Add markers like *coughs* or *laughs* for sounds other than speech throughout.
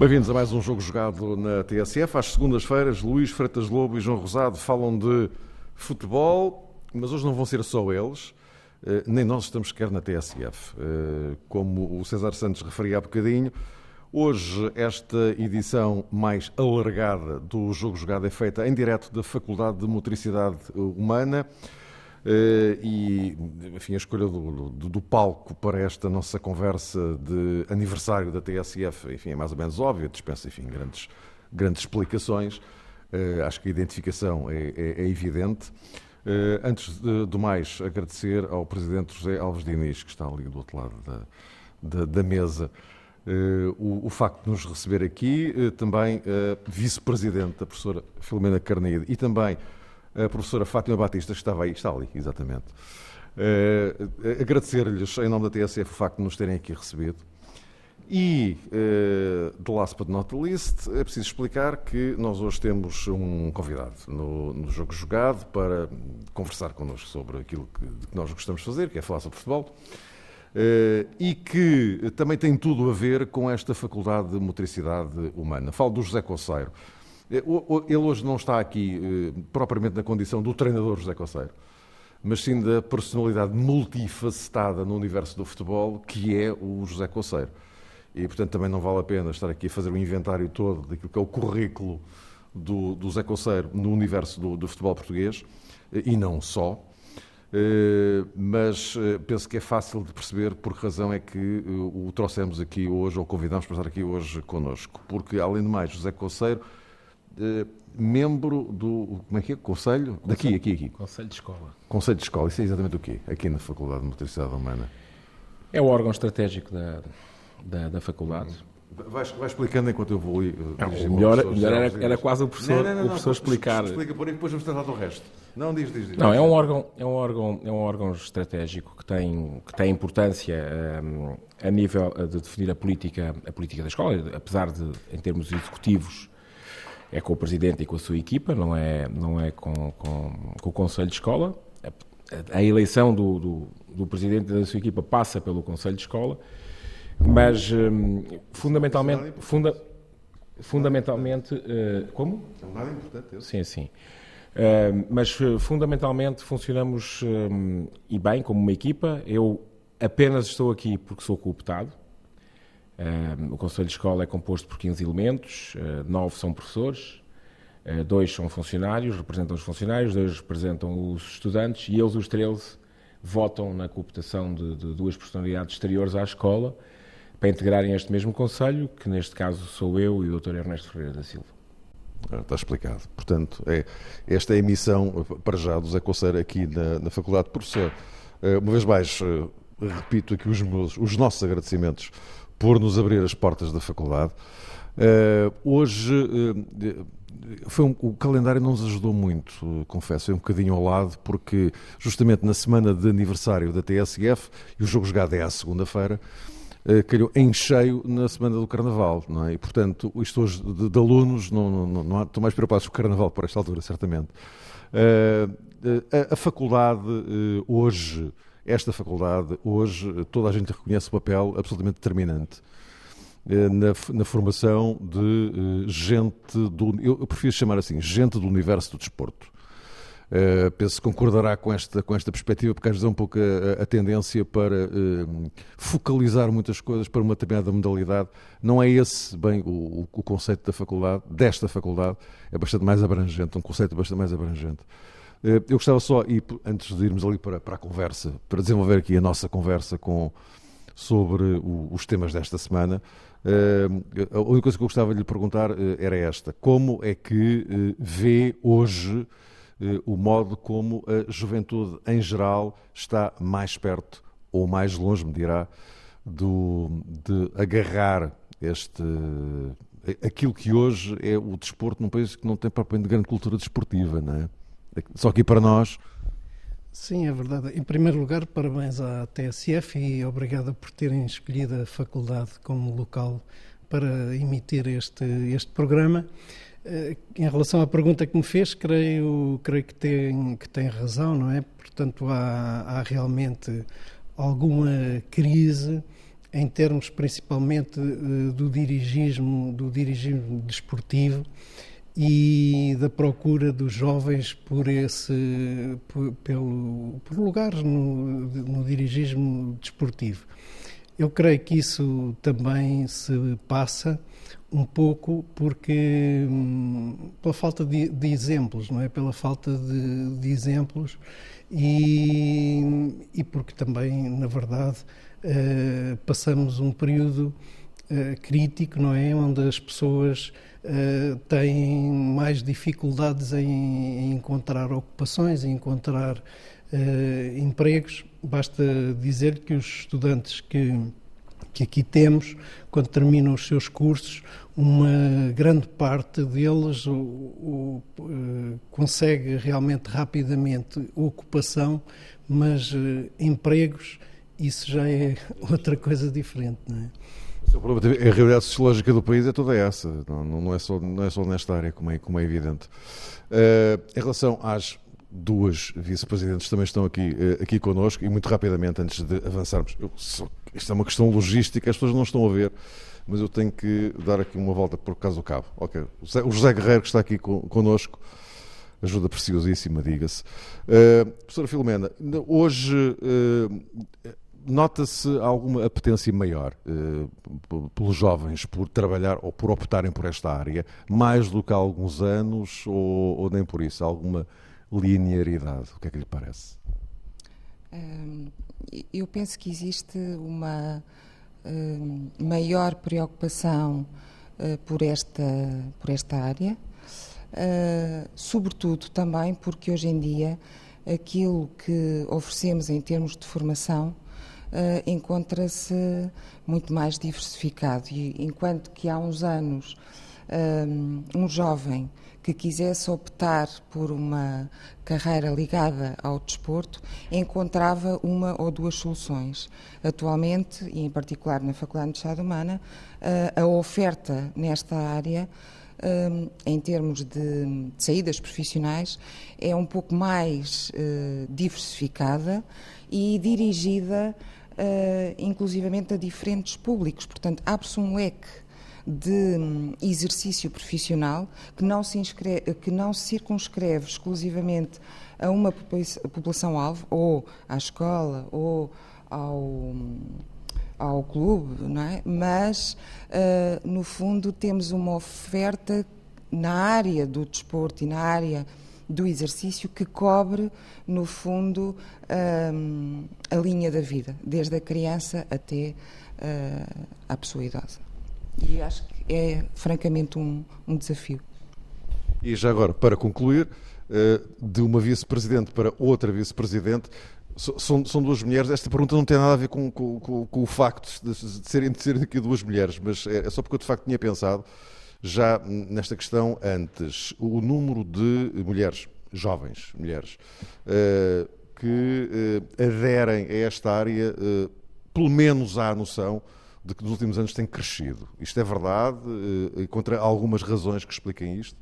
Bem-vindos a mais um jogo jogado na TSF. Às segundas-feiras, Luís Freitas Lobo e João Rosado falam de futebol, mas hoje não vão ser só eles, nem nós estamos sequer na TSF. Eh, como o César Santos referia há bocadinho, hoje esta edição mais alargada do jogo jogado é feita em direto da Faculdade de Motricidade Humana. Uh, e, enfim, a escolha do, do, do, palco para esta nossa conversa de aniversário da TSF, enfim, é mais ou menos óbvia, dispensa, enfim, grandes, grandes explicações. Acho que a identificação é, é, é evidente. Uh, antes do mais, agradecer ao Presidente José Alves Diniz, que está ali do outro lado da, da, da mesa, o, o, facto de nos receber aqui, também a Vice-Presidente, a professora Filomena Carneide, e também a professora Fátima Batista, que estava aí, está ali, exatamente. Agradecer-lhes, em nome da TSF, o facto de nos terem aqui recebido. E, uh, last but not least, é preciso explicar que nós hoje temos um convidado no, no jogo jogado para conversar connosco sobre aquilo que, que, nós gostamos de fazer, que é falar sobre futebol, uh, e que também tem tudo a ver com esta faculdade de motricidade humana. Falo do José Conceiro. É, ele hoje não está aqui eh, propriamente na condição do treinador José Conceiro, mas sim da personalidade multifacetada no universo do futebol, que é o José Conceiro. E, portanto, também não vale a pena estar aqui a fazer o um inventário todo daquilo que é o currículo do, do Zé Conceiro no universo do, do futebol português, eh, e não só. Uh, mas uh, penso que é fácil de perceber por que razão é que uh, o trouxemos aqui hoje, ou convidamos para estar aqui hoje connosco. Porque, além de mais, José Conceiro membro do. Como é que é? Conselho? Conselho? Daqui, aqui, aqui. Conselho de Escola. Conselho de Escola, isso é exatamente o quê? Aqui na Faculdade de Motricidade Humana. É o órgão estratégico da, da, da faculdade. Vai, vai, explicando enquanto eu vou. Uh, não, melhor, melhor era, era, quase o professor, não, não, o professor explicar. Explica por aí, depois vamos tratar do resto. Não, diz, diz, diz. Não, é um órgão, é um órgão, é um órgão estratégico que tem, que tem importância um, a nível de definir a política, a política da escola, apesar de, em termos executivos, é com o presidente e com a sua equipa, não é, não é com, com, com o Conselho de Escola. A, a eleição do, do, do, presidente e da sua equipa passa pelo Conselho de Escola, mas hum, fundamentalmente. Funda, fundamentalmente. Uh, como? É um dado importante. Esse. Sim, sim. Uh, mas fundamentalmente funcionamos um, e bem como uma equipa. Eu apenas estou aqui porque sou cooptado o Conselho de Escola é composto por 15 elementos, uh, 9 são professores, uh, dois são funcionários, representam os funcionários, dois representam os estudantes e eles, os 13, votam na cooptação de, de duas personalidades exteriores à escola para integrarem este mesmo Conselho, que neste caso sou eu e o Dr. Ernesto Ferreira da Silva. Ah, está explicado. Portanto, é, esta é a emissão para já do Zé Conceiro aqui na, na Faculdade. Professor, eh, uma vez mais, eh, repito aqui os, meus, os nossos agradecimentos por nos abrir as portas da faculdade. Uh, hoje uh, foi um, o calendário não nos ajudou muito, uh, confesso, foi um bocadinho ao lado, porque justamente na semana de aniversário da TSF, e o jogo jogado é à segunda-feira, calhou em cheio na semana do Carnaval, não é? E, portanto, isto hoje de, de alunos, não, não, não, estou mais preocupado com o Carnaval por esta altura, certamente. A, a, faculdade hoje esta faculdade, hoje, toda a gente reconhece o papel absolutamente determinante eh, na, na formação de uh, gente do. Eu, prefiro chamar assim, gente do universo do desporto. Uh, penso que concordará com esta, com esta perspectiva, porque às vezes é um pouco a, a tendência para uh, focalizar muitas coisas para uma determinada modalidade. Não é esse, bem, o, o conceito da faculdade, desta faculdade, é bastante mais abrangente, um conceito bastante mais abrangente. Eh, eu gostava só, e antes de irmos ali para, para a conversa, para desenvolver aqui a nossa conversa com, sobre o, os temas desta semana, eh, a única coisa que eu gostava de lhe perguntar eh, era esta: como é que vê hoje o modo como a juventude em geral está mais perto ou mais longe, me dirá, do, de agarrar este aquilo que hoje é o desporto num país que não tem propriamente grande cultura desportiva, não é? Só aqui para nós. Sim, é verdade. Em primeiro lugar, parabéns à TSF e obrigado por terem escolhido a faculdade como local para emitir este, este programa. Eh, em relação à pergunta que me fez, creio, creio que, tem, que tem razão, não é? Portanto, há, há realmente alguma crise em termos principalmente eh, do dirigismo, do dirigismo desportivo e da procura dos jovens por esse por, pelo, por lugares no, no dirigismo desportivo. Eu creio que isso também se passa um pouco porque hum, pela falta de, de, exemplos, não é? Pela falta de, de exemplos e, e, porque também, na verdade, uh, passamos um período uh, crítico, não é? Onde as pessoas uh, têm mais dificuldades em, em, encontrar ocupações, em encontrar empregos. Basta dizer que os estudantes que, que aqui temos, quando terminam os seus cursos, uma grande parte deles o, o, uh, consegue realmente rapidamente ocupação, mas empregos, isso já é *laughs* outra coisa diferente, não é? A realidade sociológica do país é toda essa, não, não, é, só, não é só nesta área, como é, como é evidente. Uh, em relação às duas vice-presidentes também estão aqui, aqui connosco e muito rapidamente, antes de avançarmos, eu, isto é uma questão logística, as pessoas não estão a ver, mas eu tenho que dar aqui uma volta por causa do cabo. Okay. O José Guerreiro, que está aqui con, connosco, ajuda preciosíssima, diga-se. Uh, professora Filomena, hoje uh, nota-se alguma apetência maior uh, pelos jovens por trabalhar ou por optarem por esta área, mais do que há alguns anos, ou, ou nem por isso? Alguma linearidade? O que é que lhe parece? Eu penso que existe uma maior preocupação uh, por, esta, por esta área, uh, sobretudo também porque hoje em dia aquilo que oferecemos em termos de formação uh, encontra-se muito mais diversificado. E enquanto que há uns anos um, um jovem que quisesse optar por uma carreira ligada ao desporto encontrava uma ou duas soluções. Atualmente, e em particular na Faculdade de Estado Humana, a oferta nesta área, em termos de saídas profissionais, é um pouco mais eh, diversificada e dirigida uh, inclusivamente a diferentes públicos. Portanto, abre-se um leque de um, exercício profissional que não, se inscreve, que não se circunscreve exclusivamente a uma população-alvo, ou à escola, ou ao, ao clube, não é? mas, uh, no fundo, temos uma oferta na área do desporto e na área do exercício que cobre, no fundo, um, a linha da vida, desde a criança até uh, à pessoa idosa. E acho que é, francamente, um, um desafio. E já agora, para concluir, uh, de uma vice-presidente para outra vice-presidente, são, são, duas mulheres. Esta pergunta não tem nada a ver com, com, com, com o facto de, serem, de serem aqui duas mulheres, mas é, é só porque eu de facto tinha pensado já nesta questão antes. O número de mulheres, jovens mulheres, uh, que uh, aderem a esta área, pelo menos há a noção de que nos últimos anos tem crescido. Isto é verdade? Encontra algumas razões que expliquem isto?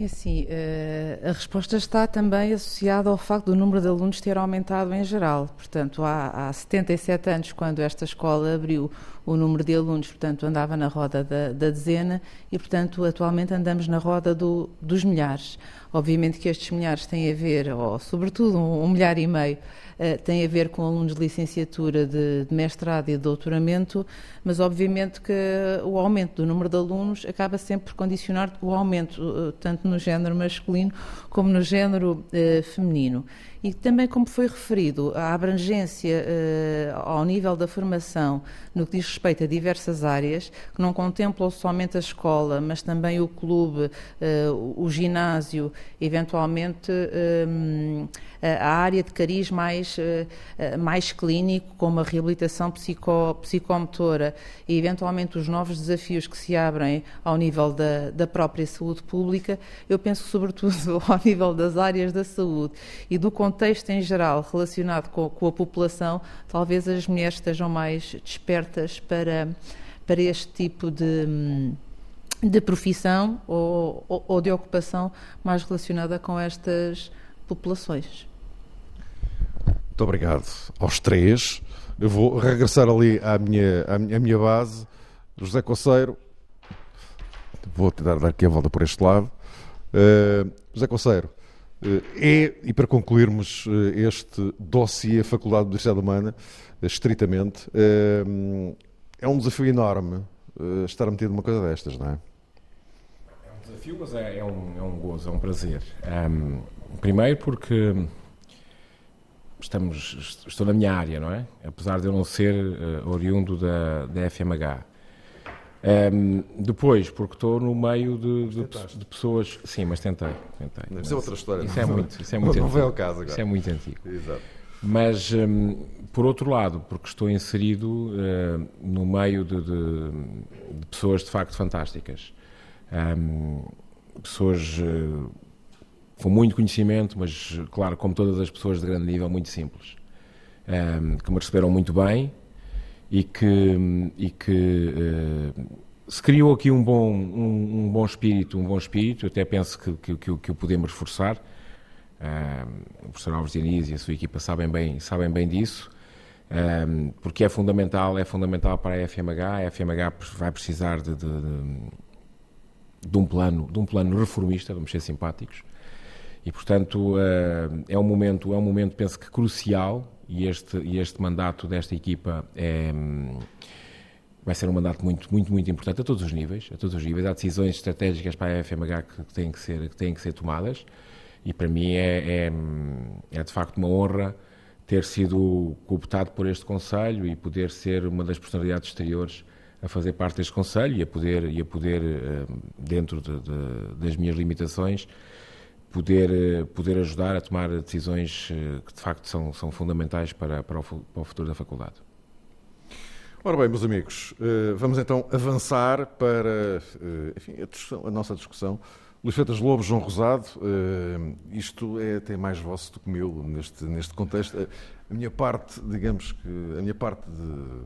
É assim, eh, a resposta está também associada ao facto do número de alunos ter aumentado em geral. Portanto, há, há 77 anos, quando esta escola abriu, o número de alunos, portanto, andava na roda da, da dezena e, portanto, atualmente andamos na roda do, dos milhares. Obviamente que estes milhares têm a ver, ou sobretudo um, um milhar e meio, uh, a ver com alunos de licenciatura, de, de, mestrado e de doutoramento, mas obviamente que o aumento do número de alunos acaba sempre por condicionar o aumento, uh, tanto no género masculino como no género uh, feminino. E também, como foi referido, a abrangência ao nível da formação no que diz respeito a diversas áreas, que não contemplam somente a escola, mas também o clube, o ginásio, eventualmente uh, a área de cariz mais mais, uh, mais clínico, como a reabilitação psico, psicomotora e eventualmente os novos desafios que se abrem ao nível da, da própria saúde pública, eu penso sobretudo *laughs* ao nível das áreas da saúde e do contexto em geral relacionado com, com a população, talvez as mulheres estejam mais despertas para, para este tipo de. De profissão ou, ou, ou de ocupação mais relacionada com estas populações. Muito obrigado aos três. Eu vou regressar ali à minha, à minha, à minha base. José Conceiro, vou tentar dar aqui a volta por este lado. Uh, José Conceiro, uh, é, e para concluirmos uh, este dossiê Faculdade de Universidade Humana, estritamente, é um desafio enorme estar metido numa coisa destas, não é? Desafio, mas é, é, um, é um gozo, é um prazer. Um, primeiro porque estamos, estou na minha área, não é? Apesar de eu não ser uh, oriundo da, da FMH. Um, depois, porque estou no meio de, de, de, pessoas. Sim, mas tentei. tentei Deve ser outra história. Isso é muito, isso é muito não antigo. Não ao caso agora. Isso é muito antigo. Exato. Mas, um, por outro lado, porque estou inserido uh, no meio de, de, pessoas de facto fantásticas. Um, pessoas uh, com muito conhecimento, mas, claro, como todas as pessoas de grande nível, muito simples, um, que me receberam muito bem e que, e que uh, se criou aqui um bom, um, um, bom espírito, um bom espírito, até penso que, que, que, que o podemos reforçar. Um, o professor Alves Diniz e a sua equipa sabem bem, sabem bem disso. Um, porque é fundamental, é fundamental para a FMH. A FMH vai precisar de, de um plano, de um plano reformista, vamos ser simpáticos. E portanto uh, é um momento, é um momento penso que crucial e este e este mandato desta equipa é vai ser um mandato muito muito muito importante a todos os níveis, a todos os níveis. Há decisões estratégicas para a FMH que têm que ser que têm que ser tomadas e para mim é, é, é de facto uma honra ter sido cooptado por este Conselho e poder ser uma das personalidades exteriores a fazer parte deste Conselho e a poder, e a poder eh, dentro de, de, das minhas limitações, poder, eh, poder ajudar a tomar decisões eh, que de facto são, são fundamentais para, para, o, para o futuro da faculdade. Ora bem, meus amigos, vamos então avançar para enfim, a, a, nossa discussão. Luís Freitas Lobo, João Rosado, isto é até mais vosso do que meu neste, neste contexto. A minha parte, digamos que, a minha parte de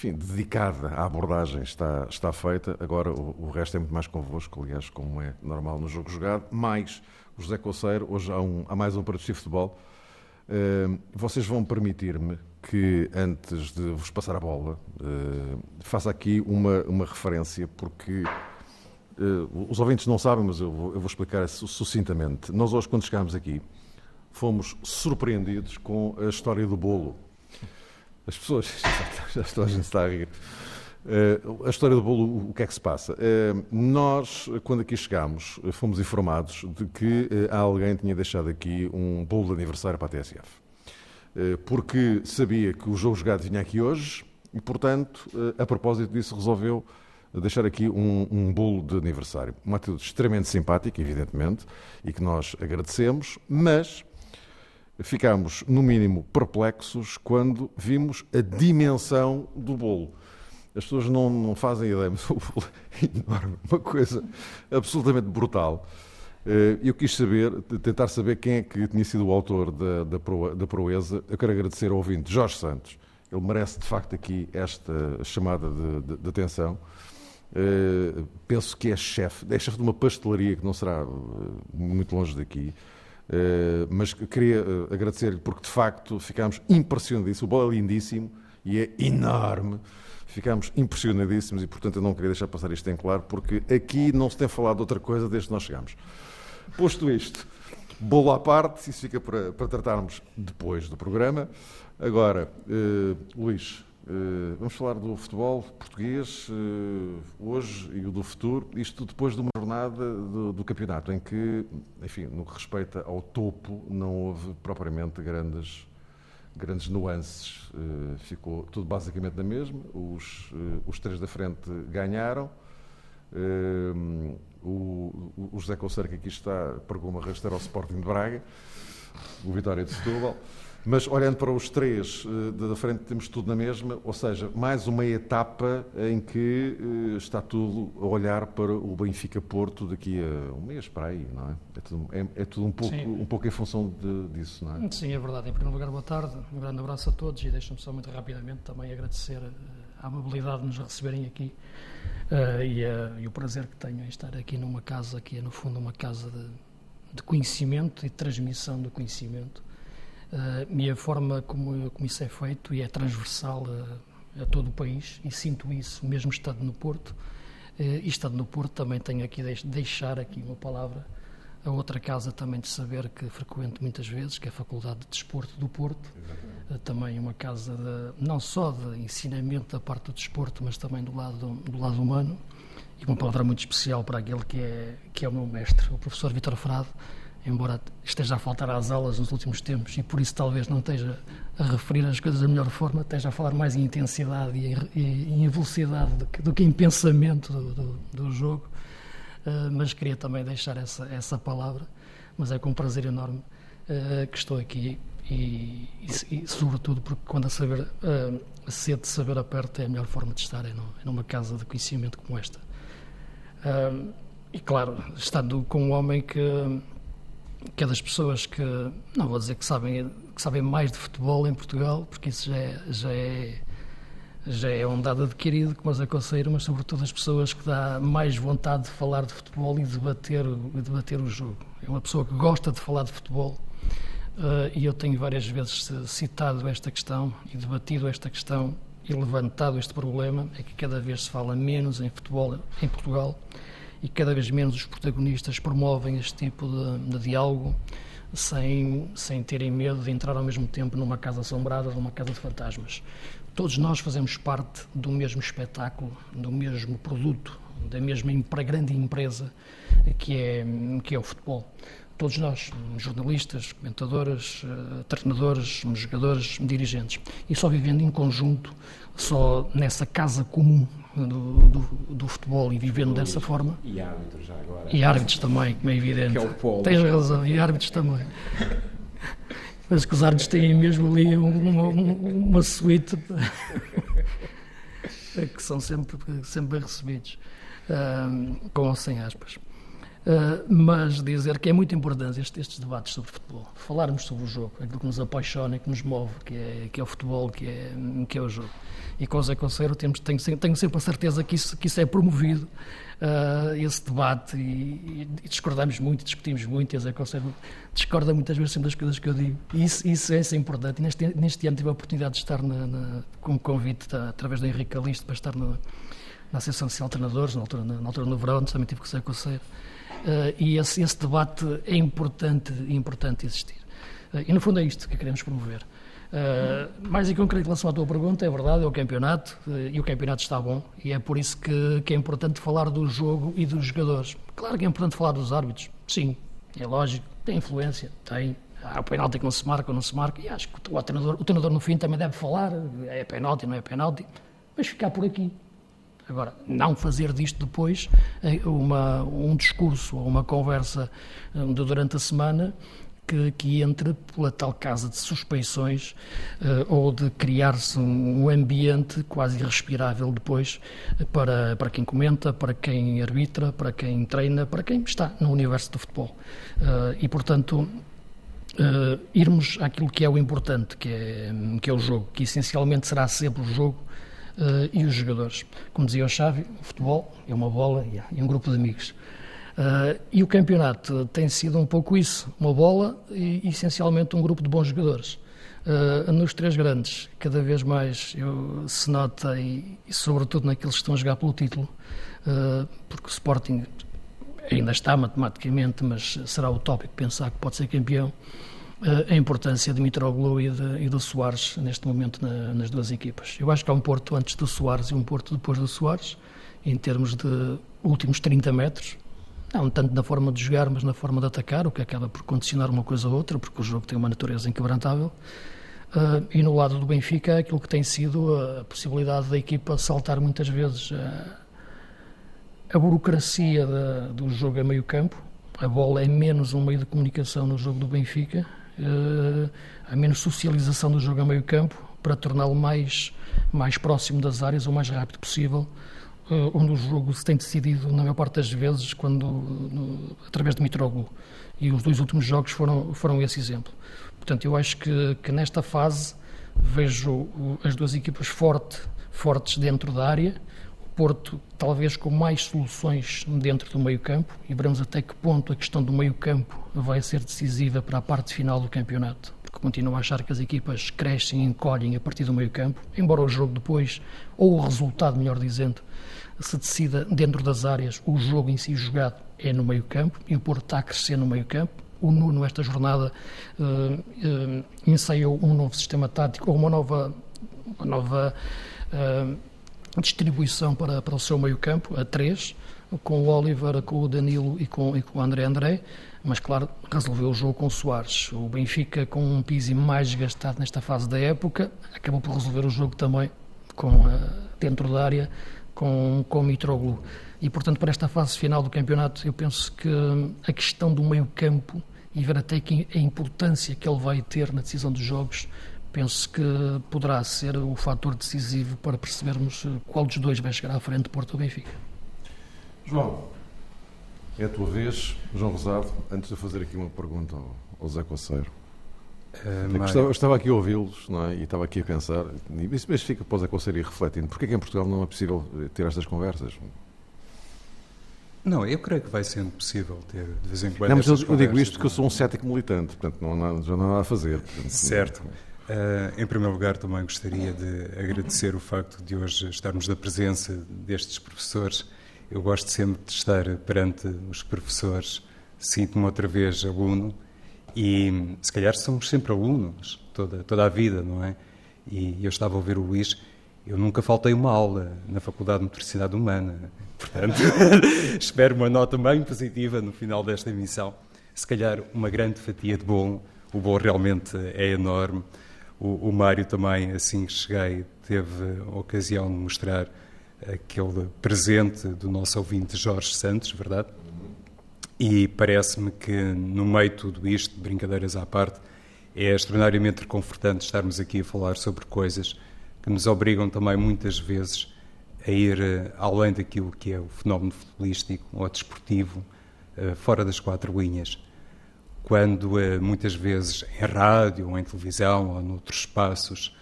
enfim, dedicada à abordagem está, está feita. Agora o, o, resto é muito mais convosco, aliás, como é normal no jogo jogado. Mais o José Coceiro, hoje há, um, há mais um para de futebol. Uh, vocês vão permitir-me que, antes de vos passar a bola, uh, faça aqui uma, uma referência, porque uh, os ouvintes não sabem, mas eu vou, eu vou explicar sucintamente. Nós, hoje, quando chegámos aqui, fomos surpreendidos com a história do bolo as pessoas, *laughs* já estou a gente está a rir. Uh, a história do bolo, o que é que se passa? Uh, nós, quando aqui chegámos, fomos informados de que uh, alguém tinha deixado aqui um bolo de aniversário para a TSF. porque sabia que o jogo jogado vinha aqui hoje e, portanto, a propósito disso, resolveu deixar aqui um, um bolo de aniversário. Uma atitude extremamente simpática, evidentemente, e que nós agradecemos, mas ficámos, no mínimo, perplexos quando vimos a dimensão do bolo. As pessoas não, não fazem ideia, mas *laughs* o bolo é enorme, uma coisa absolutamente brutal. Eh, eu quis saber, tentar saber quem é que tinha sido o autor da, da, da proeza. Eu quero agradecer ao ouvinte Jorge Santos. Ele merece, de facto, aqui esta chamada de, de, de atenção. Uh, penso que é chefe, é chefe de uma pastelaria que não será uh, muito longe daqui. Eh, mas queria eh, agradecer-lhe porque de facto ficámos impressionadíssimos. O bolo é lindíssimo e é enorme. Ficámos impressionadíssimos e, portanto, eu não queria deixar passar isto em claro, porque aqui não se tem falado de outra coisa desde que nós chegamos. Posto isto, bolo à parte, isso fica para, para tratarmos depois do programa. Agora, uh, Luís, uh, vamos falar do futebol português uh, hoje e do futuro, isto depois de uma jornada do, do, campeonato, em que, enfim, no que respeita ao topo, não houve propriamente grandes, grandes nuances. Uh, ficou tudo basicamente na mesma. Os, os três da frente ganharam. O, o, José Conceiro, que aqui está, pregou uma rasteira ao Sporting de Braga, o Vitória de Setúbal. Mas olhando para os três eh, da frente, temos tudo na mesma, ou seja, mais uma etapa em que eh, está tudo a olhar para o Benfica Porto daqui a um mês para aí, não é? É tudo, é, é tudo um, pouco, um pouco em função de, disso, não é? Sim, é verdade. Em primeiro lugar, boa tarde, um grande abraço a todos e deixa-me só muito rapidamente também agradecer eh, a amabilidade de nos receberem aqui uh, e, uh, e, o prazer que tenho em estar aqui numa casa que é, no fundo, uma casa de, de conhecimento e de transmissão do conhecimento Uh, e a forma como, como isso é feito e é transversal a, a todo o país, e sinto isso mesmo estando no Porto. Uh, e estando no Porto também tenho aqui de deixar aqui uma palavra a outra casa também de saber que frequento muitas vezes, que é a Faculdade de Desporto do Porto, uh, também uma casa de, não só de ensinamento da parte do desporto, mas também do lado, do lado humano, e uma palavra muito especial para aquele que é, que é o meu mestre, o professor Vitor Frado, embora esteja a faltar às aulas nos últimos tempos e por isso talvez não esteja a referir as coisas da melhor forma, esteja a falar mais em intensidade e em, em velocidade do que, do que, em pensamento do, do, do jogo, uh, mas queria também deixar essa, essa palavra, mas é com um prazer enorme uh, que estou aqui e, e, e, sobretudo porque quando a saber uh, a sede de saber aperta é a melhor forma de estar é, no, é numa casa de conhecimento como esta. E claro estando com um homem que que é das pessoas que, não vou dizer que sabem, que sabem mais de futebol em Portugal, porque isso já é, já é, já é um dado adquirido, como os aconselho, mas sobretudo as pessoas que dá mais vontade de falar de futebol e debater, debater o jogo. É uma pessoa que gosta de falar de futebol uh, e eu tenho várias vezes citado esta questão e debatido esta questão e levantado este problema, é que cada vez se fala menos em futebol em Portugal e cada vez menos os protagonistas promovem este tipo de, de diálogo sem, sem terem medo de entrar ao mesmo tempo numa casa assombrada, numa casa de fantasmas. Todos nós fazemos parte do mesmo espetáculo, do mesmo produto, da mesma grande empresa que é, que é o futebol. Todos nós, jornalistas, comentadoras, uh, treinadores, jogadores, dirigentes. E só vivendo em conjunto, só nessa casa comum do, do, do, futebol e vivendo dessa forma. E árbitros já agora. E árbitros também, como é evidente. Que é o polo. Tens razão, e árbitros também. Mas que os árbitros têm mesmo ali uma, uma suíte *laughs* que são sempre, sempre bem recebidos, com ou sem aspas. Uh, mas dizer que é muito importante estes, estes, debates sobre futebol, falarmos sobre o jogo, aquilo que nos apaixona, que nos move, que é, que é o futebol, que é, que é o jogo. E com o Zé Conceiro temos, tenho, tenho sempre a certeza que isso, que isso é promovido, uh, esse debate, e, e, discordamos muito, discutimos muito, e o Zé Conceiro discorda muitas vezes sempre das coisas que eu digo, e isso, isso, isso é importante. E neste, neste ano tive a oportunidade de estar na, na, com um convite da, através do Henrique Calixto para estar no, na Associação de Treinadores, na altura, na, na altura no verão, também tive com o Zé Conceiro, e esse, esse debate é importante, importante existir. Uh, e no fundo é isto que queremos promover. Uh, mais em concreto, em relação à tua pergunta, é verdade, é o campeonato e o campeonato está bom e é por isso que, que, é importante falar do jogo e dos jogadores. Claro que é importante falar dos árbitros, sim, é lógico, tem influência, tem. Há o penalti que não se marca ou não se marca, e acho que o treinador, o treinador no fim também deve falar, é penalti, não é penalti, mas ficar por aqui. Agora, não fazer disto depois eh, uma, um discurso ou uma conversa de, durante a semana que, que entre pela tal casa de suspeições uh, ou de criar-se um, um, ambiente quase irrespirável depois uh, para, para quem comenta, para quem arbitra, para quem treina, para quem está no universo do futebol. Uh, e, portanto, irmos àquilo que é o importante, que é, que é o jogo, que essencialmente será sempre o jogo e os jogadores. Como dizia o Xavi, o futebol é uma bola e um grupo de amigos. Uh, e o campeonato tem sido um pouco isso, uma bola e essencialmente um grupo de bons jogadores. Uh, nos três grandes, cada vez mais eu, se nota, e, e, sobretudo naqueles que estão a jogar pelo título, uh, porque o Sporting ainda está matematicamente, mas será utópico pensar que pode ser campeão, a importância de Mitroglou e, de, e do Soares neste momento na, nas duas equipas. Eu acho que há um Porto antes do Soares e um Porto depois do Soares, em termos de últimos 30 metros, não tanto na forma de jogar, mas na forma de atacar, o que acaba por condicionar uma coisa ou outra, porque o jogo tem uma natureza inquebrantável. Uh, e no lado do Benfica, aquilo que tem sido a possibilidade da equipa saltar muitas vezes a, a burocracia do jogo a meio campo. A bola é menos um meio de comunicação no jogo do Benfica, há menos socialização do jogo a meio campo para torná-lo mais, mais próximo das áreas o mais rápido possível, onde o jogo se tem decidido na maior parte das vezes quando no, através de Mitroglou e os dois últimos jogos foram foram esse exemplo. Portanto, eu acho que, que nesta fase vejo as duas equipas forte, fortes dentro da área, Porto talvez com mais soluções dentro do meio-campo e veremos até que ponto a questão do meio-campo vai ser decisiva para a parte final do campeonato. Porque continuo a achar que as equipas crescem e encolhem a partir do meio-campo, embora o jogo depois, ou o resultado, melhor dizendo, se decida dentro das áreas, o jogo em si jogado é no meio-campo e o Porto está a crescer no meio-campo o Nuno, esta jornada, uh, uh, ensaiou um novo sistema tático, ou uma nova, uma nova uh, distribuição para, para o seu meio-campo, a três, com o Oliver, com o Danilo e com, e com o André André, mas claro, resolveu o jogo com o Soares. O Benfica, com um Pizzi mais desgastado nesta fase da época, acabou por resolver o jogo também com, dentro da área com, com o Mitroglou. E, portanto, para esta fase final do campeonato, eu penso que a questão do meio-campo e ver até que a importância que ele vai ter na decisão dos jogos, penso que poderá ser o fator decisivo para percebermos eh, qual dos dois vai chegar à frente, Porto ou Benfica. João, é a tua vez, João Rosado, antes de fazer aqui uma pergunta ao, ao Zé Coceiro. Uh, mas... estava, estava, aqui a ouvi-los é? e estava aqui a pensar, e isso mesmo fica para o Zé Coceiro ir refletindo, porque é que em Portugal não é possível ter estas conversas? Não, eu creio que vai sendo possível ter de vez em quando. Não, mas eu, eu digo isto porque eu sou um cético militante, portanto não há nada, já não há nada a fazer. Portanto, certo. Uh, em primeiro lugar, também gostaria de agradecer o facto de hoje estarmos na presença destes professores. Eu gosto sempre de estar perante os professores, sinto-me outra vez aluno e se calhar somos sempre alunos toda, toda a vida, não é? E eu estava a ouvir o Luís, eu nunca faltei uma aula na Faculdade de Motricidade Humana *laughs* Portanto, *laughs* espero uma nota bem positiva no final desta emissão. Se calhar uma grande fatia de bolo. O bolo realmente é enorme. O, o Mário também, assim que cheguei, teve a ocasião de mostrar aquele presente do nosso ouvinte Jorge Santos, verdade? E parece-me que, no meio de tudo isto, brincadeiras à parte, é extraordinariamente reconfortante estarmos aqui a falar sobre coisas que nos obrigam também muitas vezes a ir uh, além daquilo que é o fenómeno futebolístico ou desportivo, uh, fora das quatro linhas. Quando uh, muitas vezes em rádio, ou em televisão, ou noutros espaços,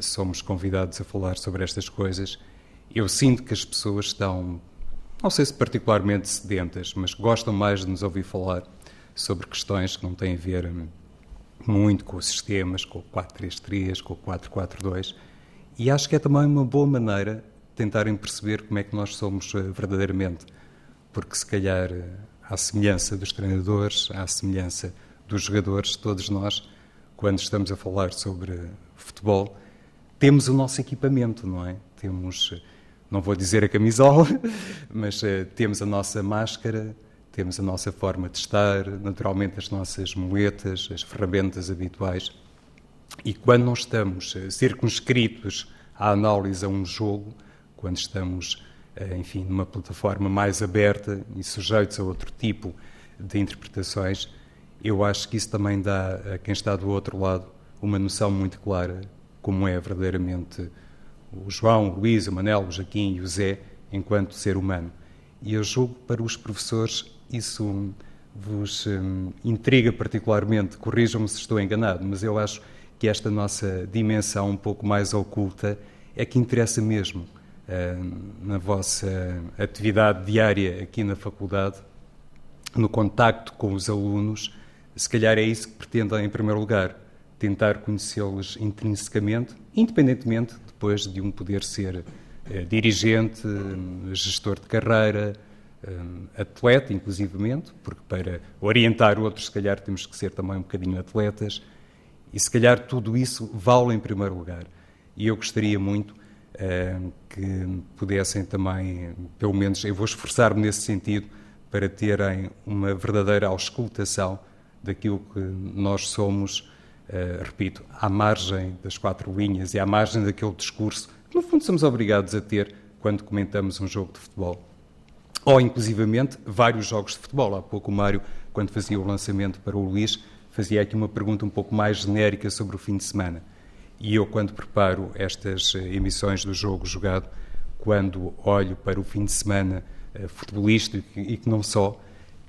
somos convidados a falar sobre estas coisas, eu sinto que as pessoas estão, não sei se particularmente sedentas, mas gostam mais de nos ouvir falar sobre questões que não têm a ver hum, muito com os sistemas, com o 433, com o 442, e acho que é também uma boa maneira tentarem perceber como é que nós somos eh, verdadeiramente. Porque, se calhar, eh, à semelhança dos treinadores, à semelhança dos jogadores, todos nós, quando estamos a falar sobre futebol, temos o nosso equipamento, não é? Temos, eh, não vou dizer a camisola, *laughs* mas uh, temos a nossa máscara, temos a nossa forma de estar, naturalmente as nossas moletas, as ferramentas habituais. E quando não estamos circunscritos à análise a um jogo, quando estamos, eh, enfim, numa plataforma mais aberta e sujeitos a outro tipo de interpretações, eu acho que isso também dá a quem está do outro lado uma noção muito clara como é verdadeiramente o João, o Luís, o Manel, o Jaquim e o Zé enquanto ser humano. E eu julgo para os professores isso vos hum, intriga particularmente, corrijam-me se estou enganado, mas eu acho que esta nossa dimensão um pouco mais oculta é que interessa mesmo. Eh, na vossa atividade diária aqui na faculdade, no contacto com os alunos, se calhar é isso que pretendem em primeiro lugar, tentar conhecê-los intrinsecamente, independentemente depois de um poder ser eh, dirigente, gestor de carreira, eh, atleta, inclusivamente, porque para orientar outros, se calhar temos que ser também um bocadinho atletas, e se calhar tudo isso vale em primeiro lugar. E eu gostaria muito eh, que pudessem também, pelo menos eu vou esforçar-me nesse sentido, para terem uma verdadeira auscultação daquilo que nós somos, eh, repito, à margem das quatro linhas e à margem daquele discurso que, no fundo, somos obrigados a ter quando comentamos um jogo de futebol. Ou, inclusivamente, vários jogos de futebol. Há pouco o Mário, quando fazia o lançamento para o Luís, fazia aqui uma pergunta um pouco mais genérica sobre o fim de semana. E eu, quando preparo estas eh, emissões do jogo jogado, quando olho para o fim de semana uh, futebolístico e que não só,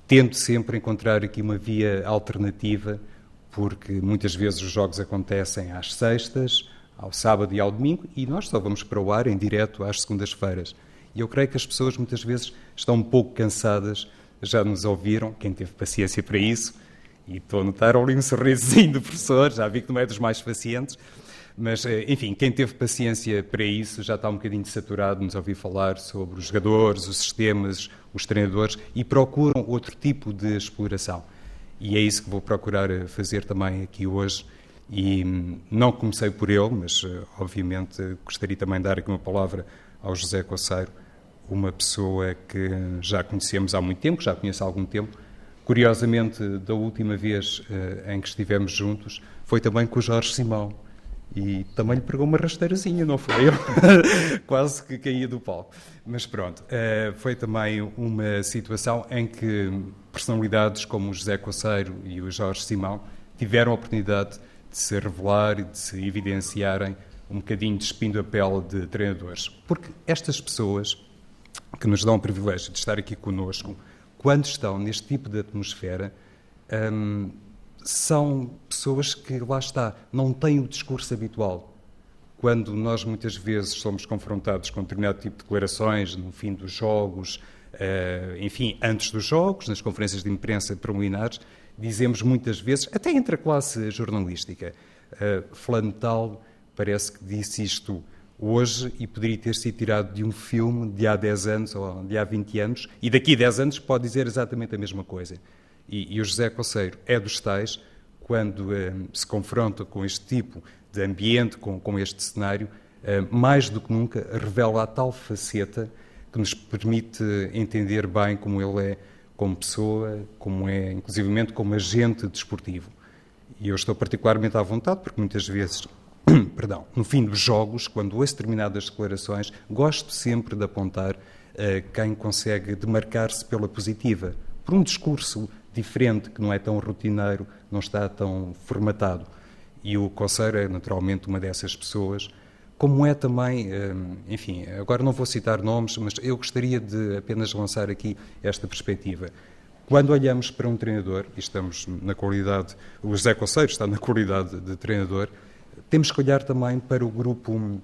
tento sempre encontrar aqui uma via alternativa, porque muitas vezes os jogos acontecem às sextas, ao sábado e ao domingo, e nós só vamos para o ar em direto às segundas-feiras. E eu creio que as pessoas muitas vezes estão um pouco cansadas, já nos ouviram, quem teve paciência para isso, e estou a notar ali um sorrisozinho do professor, já vi que não é dos mais pacientes, mas, eh, enfim, quem teve paciência para isso já está um bocadinho saturado de nos ouvir falar sobre os jogadores, os sistemas, os treinadores e procuram outro tipo de exploração. E é isso que vou procurar eh, fazer também aqui hoje. E hum, não comecei por ele, mas eh, obviamente gostaria também de dar aqui uma palavra ao José Coceiro, uma pessoa que já conhecemos há muito tempo, já conheço há algum tempo. Curiosamente, da última vez em que estivemos juntos, foi também com o Jorge Simão e também lhe pegou uma rasteirazinha, não foi? Eu *laughs* quase que caía do palco. Mas pronto, uh, foi também uma situação em que personalidades como o José Coceiro e o Jorge Simão tiveram a oportunidade de se revelar e de se evidenciarem um bocadinho despindo a pele de treinadores. Porque estas pessoas que nos dão o privilégio de estar aqui conosco, quando estão neste tipo de atmosfera, um, são pessoas que, lá está, não têm o discurso habitual. Quando nós muitas vezes somos confrontados com determinado tipo de declarações no fim dos jogos, uh, enfim, antes dos jogos, nas conferências de imprensa preliminares, dizemos muitas vezes, até entre a classe jornalística, uh, parece que disse isto hoje e poderia ter sido tirado de um filme de há 10 anos ou de há 20 anos, e daqui a 10 anos pode dizer exatamente a mesma coisa. E, e o José Conceiro é dos tais, quando eh, se confronta com este tipo de ambiente, com, com este cenário, eh, mais do que nunca revela a tal faceta que nos permite entender bem como ele é como pessoa, como é, inclusivamente, como agente desportivo. E eu estou particularmente à vontade, porque muitas vezes, *coughs* perdão, no fim dos jogos, quando ouço determinadas declarações, gosto sempre de apontar uh, quem consegue demarcar-se pela positiva, por um discurso diferente, que não é tão rotineiro, não está tão formatado. E o Conceiro é naturalmente uma dessas pessoas, como é também, hum, enfim, agora não vou citar nomes, mas eu gostaria de apenas lançar aqui esta perspectiva. Quando olhamos para um treinador, e estamos na qualidade, o José Conceiro está na qualidade de treinador, temos que olhar também para o grupo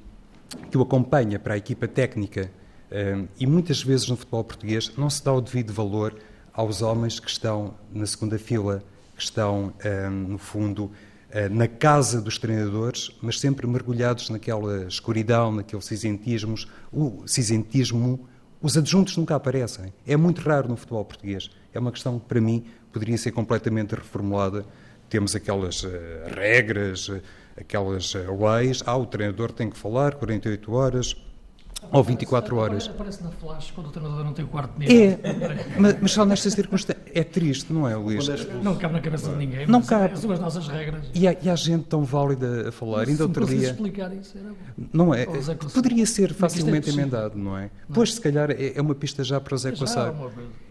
que o acompanha, para a equipa técnica. Hum, e muitas vezes no futebol português não se dá o devido valor aos homens que estão na segunda fila, que estão, ehm, no fundo, eh, na casa dos treinadores, mas sempre mergulhados naquela escuridão, naquele cinzentismo. O cinzentismo, os adjuntos nunca aparecem. É muito raro no futebol português. É uma questão que, para mim, poderia ser completamente reformulada. Temos aquelas uh, regras, aquelas leis. Ah, o treinador tem que falar 48 horas, ou 24 horas. Aparece na flash quando o treinador não tem o quarto de nível. É, mas, mas só nestas circunstâncias. É triste, não é, Luís? Não cabe na cabeça de ninguém. Não cabe. São as nossas regras. E há, e há gente tão válida a falar. Ainda outro dia. explicar isso, era bom. Não é? Poderia ser é facilmente é emendado, não é? Não. Pois, se calhar, é, é uma pista já para o Zé Cossar.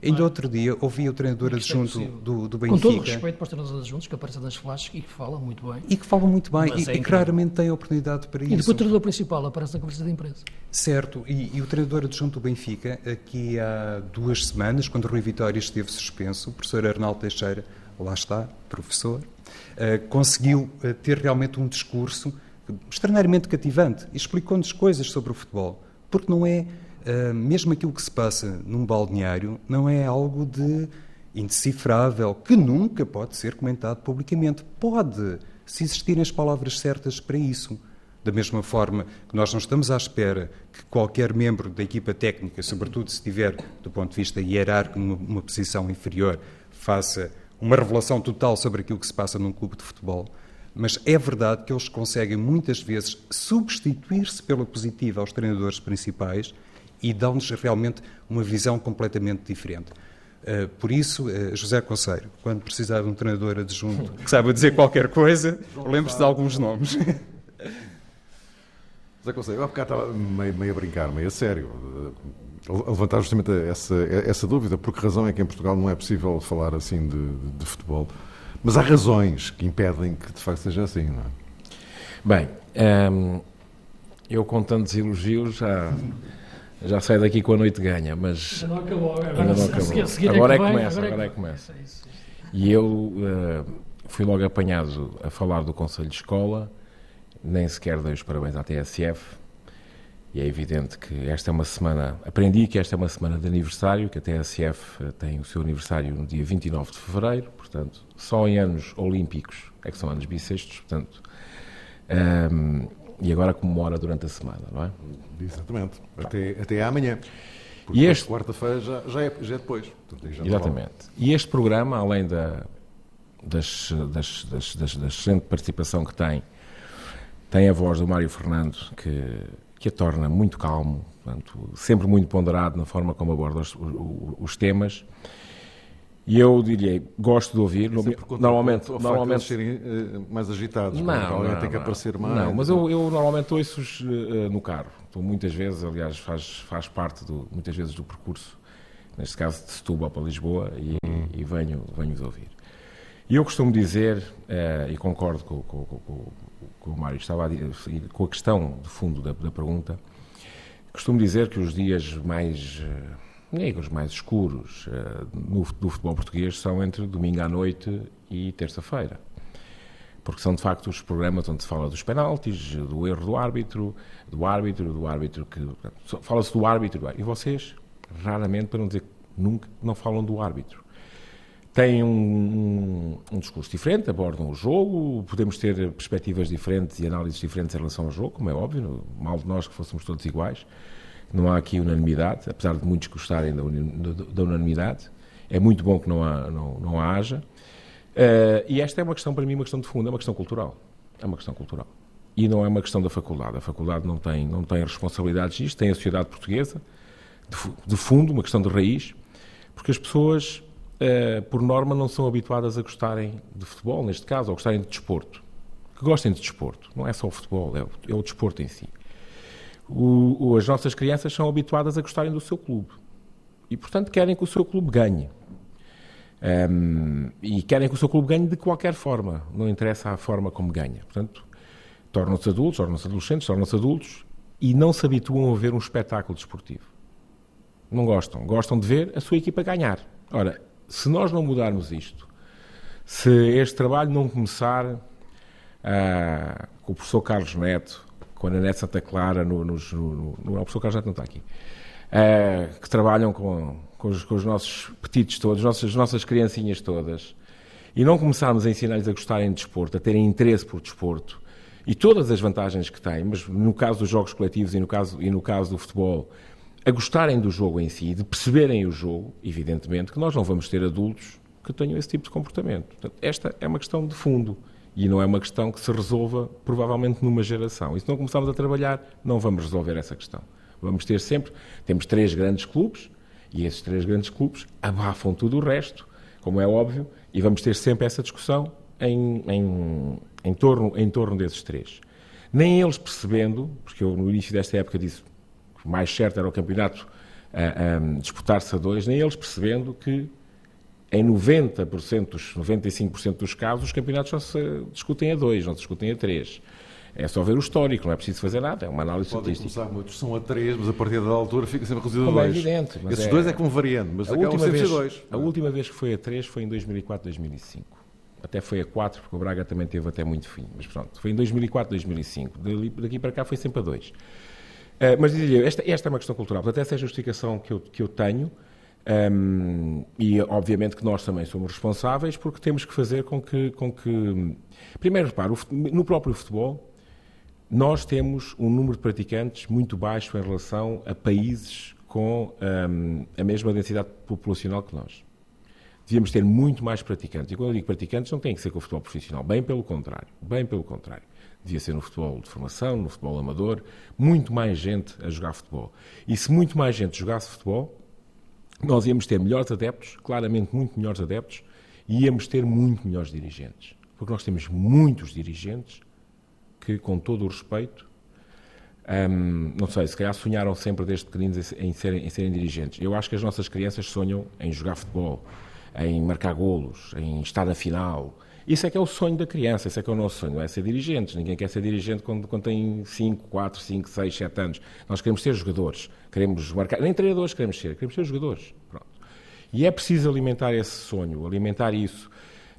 Ainda outro dia ouvi o treinador adjunto do, do Benfica. Com todo o respeito para os treinadores adjuntos que aparecem nas flashes e que falam muito bem. E que falam muito bem e, é e que raramente têm oportunidade para isso. E depois o treinador principal aparece na conversa de imprensa. Certo. E, e o treinador adjunto do Benfica, aqui há duas semanas, quando o Rui Vitória esteve suspenso, o professor Arnaldo Teixeira, lá está, professor, uh, conseguiu uh, ter realmente um discurso extraordinariamente cativante e explicou-nos coisas sobre o futebol. Porque não é, uh, mesmo aquilo que se passa num balneário, não é algo de indecifrável, que nunca pode ser comentado publicamente. Pode, se existirem as palavras certas para isso. Da mesma forma que nós não estamos à espera que qualquer membro da equipa técnica, sobretudo se estiver, do ponto de vista hierárquico, numa posição inferior, faça uma revelação total sobre aquilo que se passa num clube de futebol. Mas é verdade que eles conseguem muitas vezes substituir-se pela positiva aos treinadores principais e dão-nos realmente uma visão completamente diferente. Uh, por isso, uh, José Conceiro, quando precisar de um treinador adjunto *laughs* que saiba dizer qualquer coisa, lembre-se de alguns nomes. *laughs* José Conselho, há bocado estava meio, meio a brincar, meio a sério, a levantar justamente essa, essa dúvida, por que razão é que em Portugal não é possível falar assim de, de futebol. Mas há razões que impedem que de facto seja assim, não é? Bem, hum, eu com tantos elogios já, *laughs* já saio daqui com a noite ganha, mas Ainda não acabou. Agora, não acabou. a seguir Agora é que começa, agora agora é que que começa. É isso, é. E eu uh, fui logo apanhado a falar do Conselho de Escola, nem sequer dei os parabéns à TSF. E é evidente que esta é uma semana. Aprendi que esta é uma semana de aniversário, que a TSF uh, tem o seu aniversário no dia 29 de fevereiro, portanto, só em anos olímpicos é que são anos bissextos, portanto. um, e agora comemora durante a semana, não é? Exatamente. Até, até amanhã. Porque E este- quarta-feira já, já, é, já é depois. Portanto, já. Exatamente. E este programa, além da, das, das, das, das, da excelente participação que tem, tem a voz do Mário Fernando, que, que a torna muito calmo, portanto, sempre muito ponderado na forma como aborda os, o- os temas. E eu diria, gosto de ouvir. Sempre contra- normalmente, de normalmente serem eh, mais agitados. não, alguém não, tem que não. aparecer mais. Não, mas eu, eu normalmente ouço-os eh, no carro. Estou muitas vezes, aliás, faz, faz parte do, muitas vezes do percurso, neste caso de Setúbal para Lisboa, e, e venho, venho-os ouvir. E eu costumo dizer, eh, e concordo com, com, com, com, o Mário, estava a com a questão de fundo da, da pergunta, costumo dizer que os dias mais negros, mais escuros eh, no, do futebol português são entre domingo à noite e terça-feira porque são de facto os programas onde se fala dos penaltis, do erro do árbitro, do árbitro, do árbitro que. Fala-se do árbitro, e vocês, raramente, para não dizer nunca, não falam do árbitro. Têm um, um, discurso diferente, abordam o jogo, podemos ter perspectivas diferentes e análises diferentes em relação ao jogo, como é óbvio, mal de nós que fôssemos todos iguais. Não há aqui unanimidade, apesar de muitos gostarem da, da- da unanimidade. É muito bom que não, há, não, não haja. Eh, e esta é uma questão, para mim, uma questão de fundo, é uma questão cultural. É uma questão cultural. E não é uma questão da faculdade. A faculdade não tem, não tem responsabilidades nisto, tem a sociedade portuguesa, de, de fundo, uma questão de raiz, porque as pessoas, eh, por norma, não são habituadas a gostarem de futebol, neste caso, ou gostarem de desporto. Que gostem de desporto. Não é só o futebol, é o, é o desporto em si. O- o- as nossas crianças são habituadas a gostarem do seu clube. E, portanto, querem que o seu clube ganhe. Um, e querem que o seu clube ganhe de qualquer forma, não interessa a forma como ganha. Portanto, tornam-se adultos, tornam-se adolescentes, tornam-se adultos e não se habituam a ver um espetáculo desportivo. Não gostam. Gostam de ver a sua equipa ganhar. Ora, se nós não mudarmos isto, se este trabalho não começar ah, com o professor Carlos Neto, com a Nanete Santa Clara, no, nos- no, no- o professor Carlos Neto não está aqui, ah, que trabalham com, com, os, com os nossos petitos todos, as nossas, as nossas criancinhas todas, e não começarmos a ensinar-lhes a gostarem de desporto, a terem interesse por desporto, e todas as vantagens que têm, mas no caso dos jogos coletivos e no caso, e no caso do futebol, a gostarem do jogo em si, de perceberem o jogo, evidentemente, que nós não vamos ter adultos que tenham esse tipo de comportamento. Portanto, esta é uma questão de fundo e não é uma questão que se resolva provavelmente numa geração. E se não começarmos a trabalhar, não vamos resolver essa questão. Vamos ter sempre, temos três grandes clubes e esses três grandes clubes abafam tudo o resto, como é óbvio, e vamos ter sempre essa discussão em, em, em, torno, em torno desses três. Nem eles percebendo, porque eu no início desta época disse que o mais certo era o campeonato a, a disputar-se a dois, nem eles percebendo que em 90%, dos, 95% dos casos, os campeonatos só se discutem a dois, não se discutem a três. É só ver o histórico, não é preciso fazer nada, é uma análise Podem estatística. começar, muitos são a três, mas a partir da altura fica sempre reduzido a Como é dois. evidente, mas Esses é- dois é que vão variando, mas A última, a vez, dois. a última vez que foi a 3 foi em 2004, 2005. Até foi a 4, porque o Braga também teve até muito fim. Mas pronto, foi em 2004, 2005. Dali, daqui para cá foi sempre a 2. mas dizia esta, esta é uma questão cultural. Portanto, essa é a justificação que eu, que eu tenho. Um, e obviamente que nós também somos responsáveis porque temos que fazer com que. Com que primeiro, fut- no próprio futebol, nós temos um número de praticantes muito baixo em relação a países com hum, a mesma densidade populacional que nós. Devíamos ter muito mais praticantes. E quando eu digo praticantes, não tem que ser com o futebol profissional. Bem pelo contrário. Bem pelo contrário. Devia ser no futebol de formação, no futebol amador. Muito mais gente a jogar futebol. E se muito mais gente jogasse futebol, nós íamos ter melhores adeptos, claramente muito melhores adeptos, e íamos ter muito melhores dirigentes. Porque nós temos muitos dirigentes que, com todo o respeito, hum, não sei, se calhar sonharam sempre desde pequeninos em serem, em serem dirigentes. Eu acho que as nossas crianças sonham em jogar futebol, em marcar golos, em estar na final, Isso é que é o sonho da criança, esse é que é o nosso sonho, não é ser dirigentes. Ninguém quer ser dirigente quando, quando tem 5, 4, 5, 6, 7 anos. Nós queremos ser jogadores, queremos marcar, nem treinadores queremos ser, queremos ser jogadores. Pronto. E é preciso alimentar esse sonho, alimentar isso.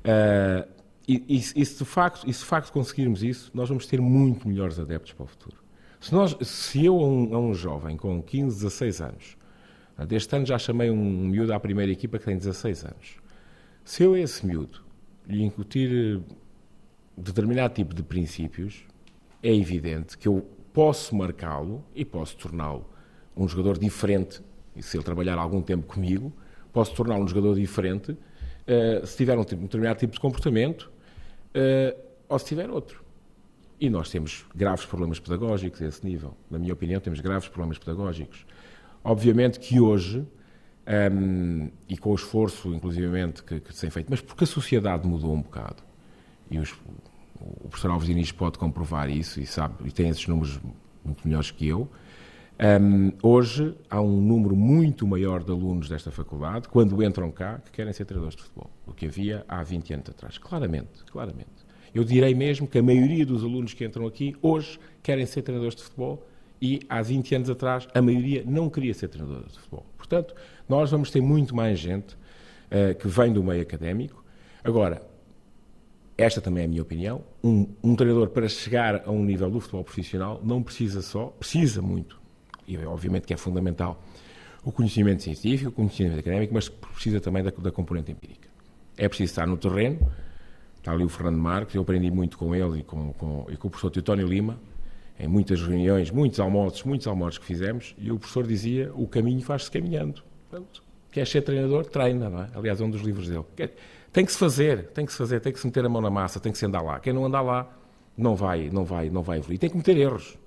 Uh, e, e, e, se de facto, e se de facto conseguirmos isso, nós vamos ter muito melhores adeptos para o futuro. Se, nós, se eu, a um, a um jovem com 15, 16 anos, deste ano já chamei um miúdo à primeira equipa que tem 16 anos, se eu, esse miúdo, lhe incutir eh, determinado tipo de princípios, é evidente que eu posso marcá-lo e posso torná-lo um jogador diferente, e se ele trabalhar algum tempo comigo, posso torná-lo um jogador diferente uh, se tiver um, um, determinado tipo de comportamento uh, ou se tiver outro. E nós temos graves problemas pedagógicos a esse nível. Na minha opinião, temos graves problemas pedagógicos. Obviamente que hoje, um, e com o esforço, inclusivamente, que, que se tem feito, mas porque a sociedade mudou um bocado, e os, o professor Alves Diniz pode comprovar isso, e sabe, e tem esses números muito melhores que eu, um, hoje há um número muito maior de alunos desta faculdade, quando entram cá, que querem ser treinadores de futebol, do que havia há 20 anos atrás. Claramente, claramente. Eu direi mesmo que a maioria dos alunos que entram aqui hoje querem ser treinadores de futebol e há 20 anos atrás a maioria não queria ser treinador de futebol. Portanto, nós vamos ter muito mais gente uh, que vem do meio académico. Agora, esta também é a minha opinião, um, um treinador para chegar a um nível do futebol profissional não precisa só, precisa muito e obviamente que é fundamental o conhecimento científico, o conhecimento académico, mas precisa também da, da componente empírica. É preciso estar no terreno, está ali o Fernando Marques, eu aprendi muito com ele e com, com, e com o professor Teutónio Lima, em muitas reuniões, muitos almoços, muitos almoços que fizemos, e o professor dizia, o caminho faz-se caminhando. Portanto, quer ser treinador, treina, não é? Aliás, é um dos livros dele. Tem que se fazer, tem que se fazer, tem que se meter a mão na massa, tem que se andar lá. Quem não andar lá não vai, não vai, não vai evoluir. Tem que meter erros.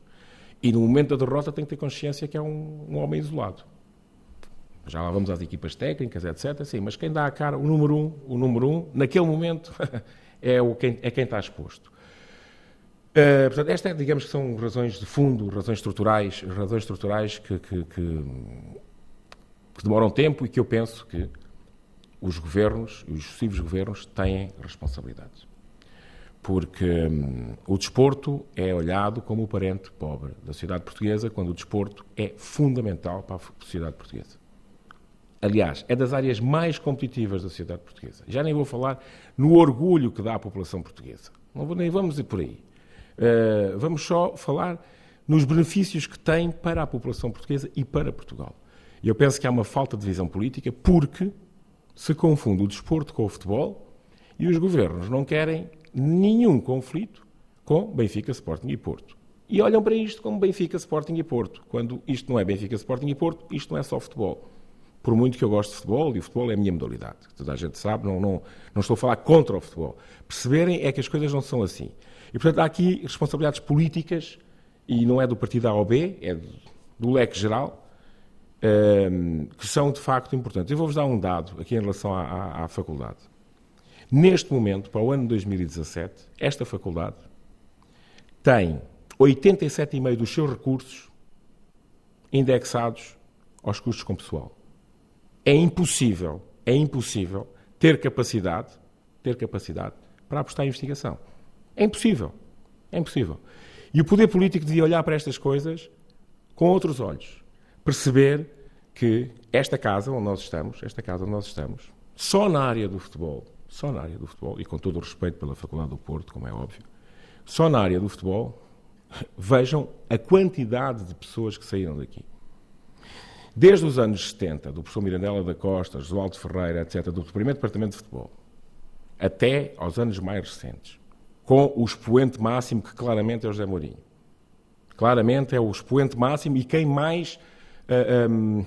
E no momento da derrota tem que ter consciência que é um, um homem isolado. Já lá vamos às equipas técnicas, etc. Sim, mas quem dá a cara, o número um, o número um, naquele momento, *laughs* é, o, quem, é quem está exposto. Uh, portanto, estas, é, digamos que são razões de fundo, razões estruturais, razões estruturais que, que, que, que demoram tempo e que eu penso que os governos, os sucessivos governos, têm responsabilidades porque hum, o desporto é olhado como o parente pobre da sociedade portuguesa, quando o desporto é fundamental para a sociedade portuguesa. Aliás, é das áreas mais competitivas da sociedade portuguesa. Já nem vou falar no orgulho que dá à população portuguesa. Não vou, nem vamos ir por aí. Uh, vamos só falar nos benefícios que tem para a população portuguesa e para Portugal. E eu penso que há uma falta de visão política porque se confunde o desporto com o futebol e os governos não querem nenhum conflito com Benfica, Sporting e Porto. E olham para isto como Benfica, Sporting e Porto, quando isto não é Benfica, Sporting e Porto, isto não é só futebol. Por muito que eu goste de futebol, e o futebol é a minha modalidade, toda a gente sabe, não, não, não estou a falar contra o futebol. Perceberem é que as coisas não são assim. E, portanto, há aqui responsabilidades políticas, e não é do partido A ou B, é do leque geral, ehm, que são de facto importantes. Eu vou-vos dar um dado aqui em relação à, à, à faculdade. Neste momento, para o ano de 2017, esta faculdade tem 87,5% dos seus recursos indexados aos custos com pessoal. É impossível, é impossível ter capacidade, ter capacidade para apostar em investigação. É impossível. É impossível. E o poder político devia olhar para estas coisas com outros olhos. Perceber que esta casa onde nós estamos, esta casa onde nós estamos, só na área do futebol, só na área do futebol, e com todo o respeito pela Faculdade do Porto, como é óbvio, só na área do futebol, *laughs* vejam a quantidade de pessoas que saíram daqui. Desde os anos 70, do professor Mirandela da Costa, Josualdo Ferreira, etc., do primeiro departamento de futebol, até aos anos mais recentes, com o expoente máximo que claramente é o José Mourinho. Claramente é o expoente máximo e quem mais uh, eh, um, ehm,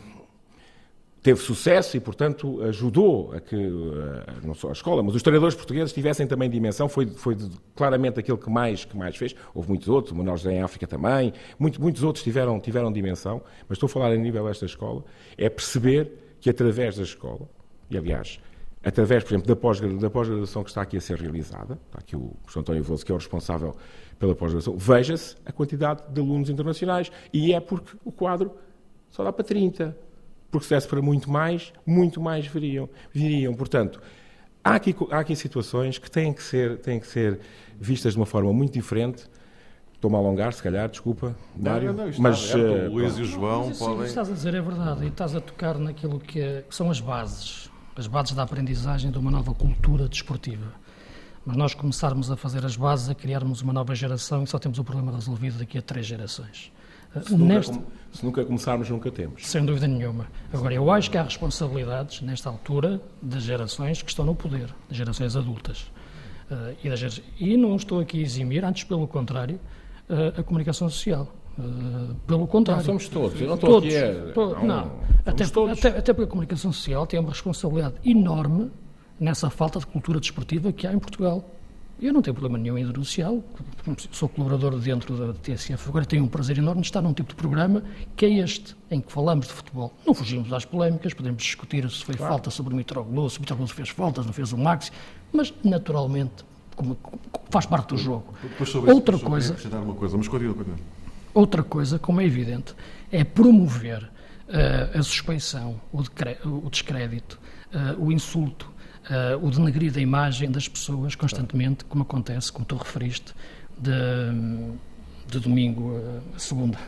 teve sucesso e, portanto, ajudou a que, eh, não só a escola, mas os treinadores portugueses tivessem também dimensão, foi, foi claramente aquele que mais, que mais fez. Houve muitos outros, o em África também, muito, muitos outros tiveram, tiveram dimensão, mas estou a falar a nível desta escola, é perceber que através da escola, e aliás, através, por exemplo, da pós-graduação que está aqui a ser realizada, está aqui o professor António Veloso, que é o responsável pela pós-graduação, veja-se a quantidade de alunos internacionais, e é porque o quadro só dá para 30, porque se desse para muito mais, muito mais viriam. viriam. Portanto, há aqui, há aqui situações que têm que, ser, têm que ser vistas de uma forma muito diferente. Estou-me a alongar, se calhar, desculpa, Mário. Não, não, não, mas aberto, uh, o Luís e o João Mas, assim, podem. O que estás a dizer é verdade e estás a tocar naquilo que, é- que são as bases, as bases da aprendizagem de uma nova cultura desportiva. Mas nós começarmos a fazer as bases, a criarmos uma nova geração e só temos o problema resolvido daqui a três gerações. Uh, se, nunca, neste- com- se nunca começarmos, nunca temos. Sem dúvida nenhuma. Agora, eu acho que há responsabilidades, nesta altura, das gerações que estão no poder, das gerações adultas. Eh, e, das e não estou aqui a eximir, antes pelo contrário, eh, a comunicação social. Eh, pelo contrário. Não, somos todos. Eu não estou Todos. aqui a... To- não, não. Até, todos. até, até porque a comunicação social tem uma responsabilidade enorme nessa falta de cultura desportiva que há em Portugal. Eu não tenho problema nenhum em denunciá-lo, sou colaborador dentro da TSF, agora tenho um prazer enorme de estar num tipo de programa que é este, em que falamos de futebol. Não fugimos às polémicas, podemos discutir se foi falta sobre o Mitroglou, se o Mitroglou fez faltas, não fez o Maxi, mas naturalmente como- como- faz parte do jogo. Depois sobre isso, Outra coisa, acrescentar uma coisa, mas continua, continua. Outra coisa, como é evidente, é promover eh, a suspeição, o, o descrédito, eh, o insulto, eh, o denegrir da imagem das pessoas constantemente, como acontece, como tu referiste, de, de domingo a segunda.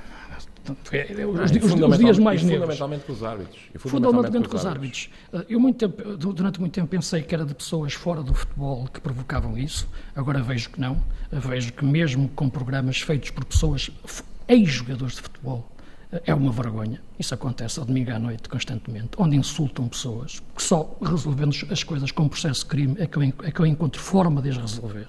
É, é, os, os- os dias mais negros. fundamentalmente com os árbitros. Fundamentalmente com os árbitros. Eu muito tempo, du- durante muito tempo pensei que era de pessoas fora do futebol que provocavam isso. Agora vejo que não. Vejo que mesmo com programas feitos por pessoas ex-jogadores de futebol é uma vergonha. Isso acontece ao domingo à noite constantemente, onde insultam pessoas que só resolvendo as coisas com processo de crime é que eu, é que eu encontro forma de as resolver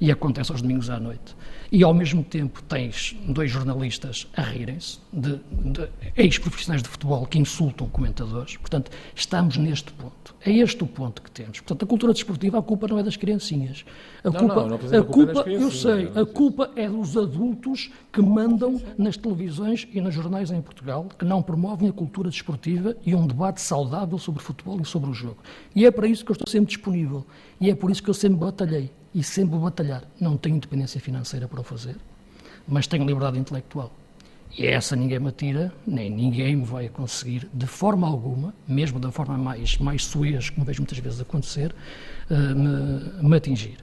e acontece aos domingos à noite. E ao mesmo tempo tens dois jornalistas a rirem-se de, de ex-profissionais de futebol que insultam comentadores. Portanto, estamos neste ponto. É este o ponto que temos. Portanto, a cultura desportiva, a culpa não é das criancinhas. A Não, culpa, não, não a da culpa é culpa eu sei, não é? a culpa é dos adultos que mandam nas televisões e nos jornais em Portugal, que não promovem a cultura desportiva e um debate saudável sobre futebol e sobre o jogo. E é para isso que eu estou sempre disponível. E é por isso que eu sempre batalhei. E sempre batalhar. Não tenho independência financeira para o fazer, mas tenho liberdade intelectual. E essa ninguém me tira, nem ninguém me vai conseguir, de forma alguma, mesmo da forma mais, mais suez, como vejo muitas vezes acontecer, eh, me, me atingir.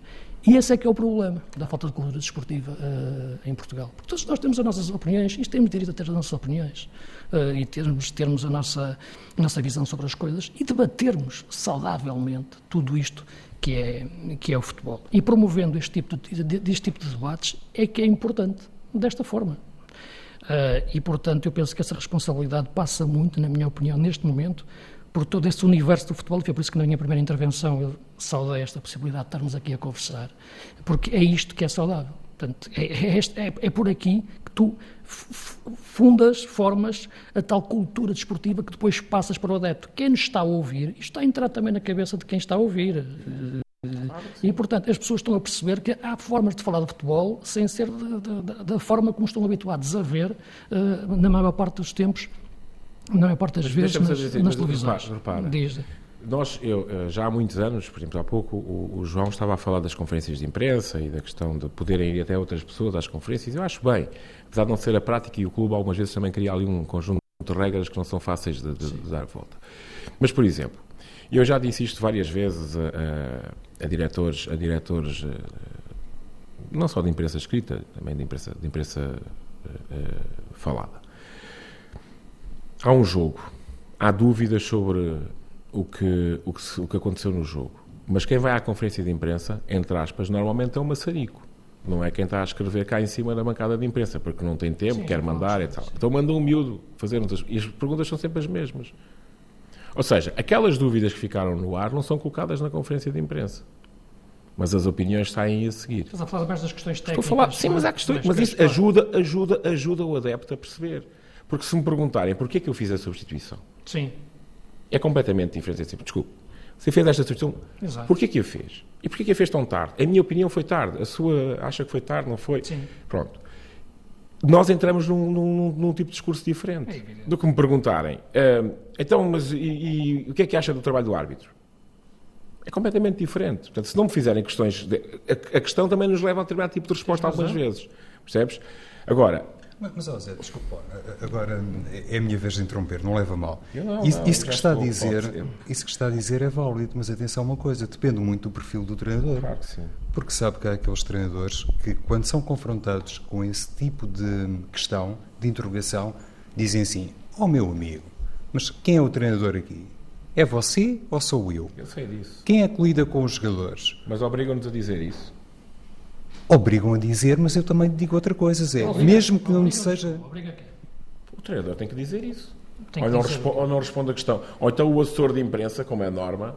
E esse é que é o problema da falta de cultura desportiva eh, em Portugal. Porque todos nós temos as nossas opiniões e temos direito a ter as nossas opiniões eh, e termos, termos a, nossa, a nossa visão sobre as coisas e debatermos saudavelmente tudo isto que é, que é o futebol. E promovendo este tipo de, de- deste tipo de debates é que é importante, desta forma. Ah, e, portanto, eu penso que essa responsabilidade passa muito, na minha opinião, neste momento, por todo esse universo do futebol, e foi por isso que na minha primeira intervenção eu saudei esta possibilidade de estarmos aqui a conversar, porque é isto que é saudável. Portanto, é, é é- é por aqui que tu fundas, formas a tal cultura desportiva que depois passas para o adepto. Quem nos está a ouvir, isto está a entrar também na cabeça de quem está a ouvir. E, portanto, as pessoas estão a perceber que há formas de falar de futebol sem ser da, forma como estão habituados a ver, eh, na maior parte dos tempos, na maior parte das vezes, nas, dizer, nas televisões. repara, repara. Nós, eu, eh, já há muitos anos, por exemplo, há pouco, o, o João estava a falar das conferências de imprensa e da questão de poderem ir até outras pessoas às conferências. Eu acho bem, apesar de não ser a prática, e o clube algumas vezes também cria ali um conjunto de regras que não são fáceis de, de- de dar volta. Mas, por exemplo, eu já disse isto várias vezes a, a- a diretores, a diretores eh, não só de imprensa escrita, também de imprensa, de imprensa eh, falada. Há um jogo, há dúvidas sobre o que, o, que o que aconteceu no jogo. Mas quem vai à conferência de imprensa, entre aspas, normalmente é um maçarico. Não é quem está a escrever cá em cima da bancada de imprensa, porque não tem tempo, quer mandar e tal. Então manda um miúdo fazer outras. E as perguntas são sempre as mesmas. Ou seja, aquelas dúvidas que ficaram no ar não são colocadas na conferência de imprensa. Mas as opiniões saem a seguir. Estás a falar mais das questões Estou a técnicas. falar, sim, é? mas há questões, Mas isso ajuda, ajuda, ajuda o adepto a perceber. Porque se me perguntarem porquê que eu fiz a substituição, Sim, é completamente diferente. É tipo, desculpe, você fez esta substituição, Exato. porquê que a fez? E porquê que a fez tão tarde? A minha opinião foi tarde, a sua acha que foi tarde, não foi? Sim. Pronto. Nós entramos num, num- num tipo de discurso diferente É do que me perguntarem. "Ah, então, mas e, e o que é que acha do trabalho do árbitro? É completamente diferente. Portanto, se não me fizerem questões. de- a, a questão também nos leva a um determinado tipo de resposta algumas vezes. Percebes? Agora, Mas, mas oh Zé, desculpa, agora é a minha vez de interromper, não leva mal. Não, isso, não, isso que está a dizer, isso que está a dizer é válido, mas atenção a uma coisa, depende muito do perfil do treinador. Claro que sim. Porque sabe que há aqueles treinadores que, quando são confrontados com esse tipo de questão, de interrogação, dizem assim: Ó oh, meu amigo, mas quem é o treinador aqui? É você ou sou eu? Eu sei disso. Quem é que lida com os jogadores? Mas obrigam-nos a dizer isso. Obrigam a dizer, mas eu também digo outra coisa, Zé. Obriga- Mesmo que não lhe obriga- seja. obriga quem? O treinador tem que dizer isso. Tem ou, não dizer. respo- ou não responde a questão. Ou então o assessor de imprensa, como é norma,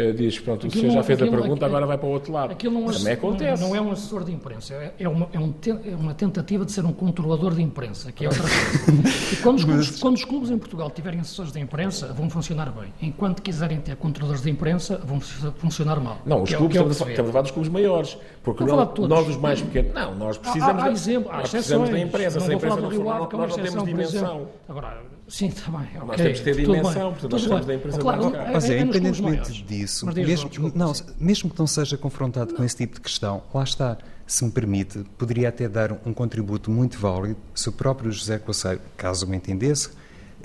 eh, diz: Pronto, o Aquilo senhor já não- fez a pergunta, agora vai para o outro lado. Aquilo não, Também não- acontece. Não, é um assessor de imprensa, é, é uma, é, um te- é uma tentativa de ser um controlador de imprensa, que é outra coisa. *laughs* E quando os, clubes, quando os clubes em Portugal tiverem assessores de imprensa, vão funcionar bem. Enquanto quiserem ter controladores de imprensa, vão fu- funcionar mal. Não, os é o- clubes, é o estamos, a, se estamos a falar dos clubes maiores. Porque a falar nós, os mais pequenos, não, nós precisamos, há, há da, exemplo, há nós precisamos da imprensa. Não vou falar imprensa não, for- nós, que é uma não temos exceção, por dimensão. Agora, sim, está bem. Nós ok, temos que ter tudo bem, dimensão, portanto, tudo nós bem. precisamos da imprensa Claro, mais é- Mas é, é independentemente disso, Mas mesmo, desculpa, não, sim. mesmo que não seja confrontado com esse tipo de questão, lá está, se me permite, poderia até dar um contributo muito válido se o próprio José Coceiro, caso me entendesse,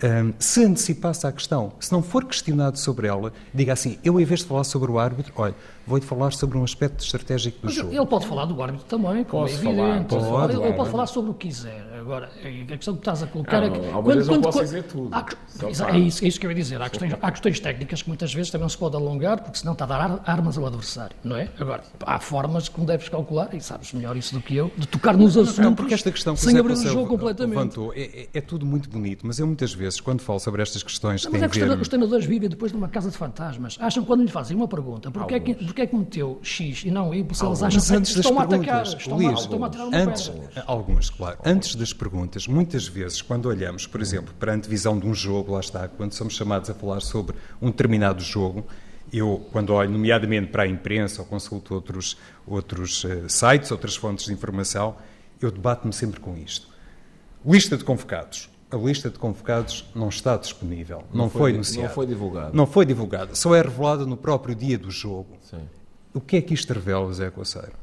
hum, se antecipasse à questão. Se não for questionado sobre ela, diga assim: eu, em vez de falar sobre o árbitro, olha, vou-lhe falar sobre um aspecto estratégico do Mas jogo. ele pode falar do árbitro também, como Posso é falar, evidente. falar do ele, pode falar sobre o que quiser. Agora, a questão que estás a colocar Ah, é que. algumas vezes não posso dizer tudo. há que- é, isso, é isso que eu ia dizer. Há questões, há questões técnicas que muitas vezes também não se pode alongar, porque senão está a dar ar- armas ao adversário, não é? Agora, há formas como deves calcular, e sabes melhor isso do que eu, de tocar nos assuntos Não, porque esta questão que sem abrir o jogo completamente. levantou é, é- é tudo muito bonito, mas eu muitas vezes, quando falo sobre estas questões que Não, mas é que os treina- ver... os treinadores vivem depois numa casa de fantasmas. Acham que quando lhe fazem uma pergunta, porque é que, porque é que meteu X e não Y, eles acham Mas que estão a atacar, estão, a, estão a tirar uma antes, algumas, claro. Antes das perguntas, muitas vezes, quando olhamos, por exemplo, para a antevisão de um jogo, lá está, quando somos chamados a falar sobre um determinado jogo, eu, quando olho, nomeadamente para a imprensa ou consulto outros, outros eh, sites, outras fontes de informação, eu debato-me sempre com isto. Lista de convocados. A lista de convocados não está disponível, não, foi, di- anunciada. Não foi divulgado. Não foi divulgada, só é revelada no próprio dia do jogo. Sim. O que é que isto revela, Zé Coceiro?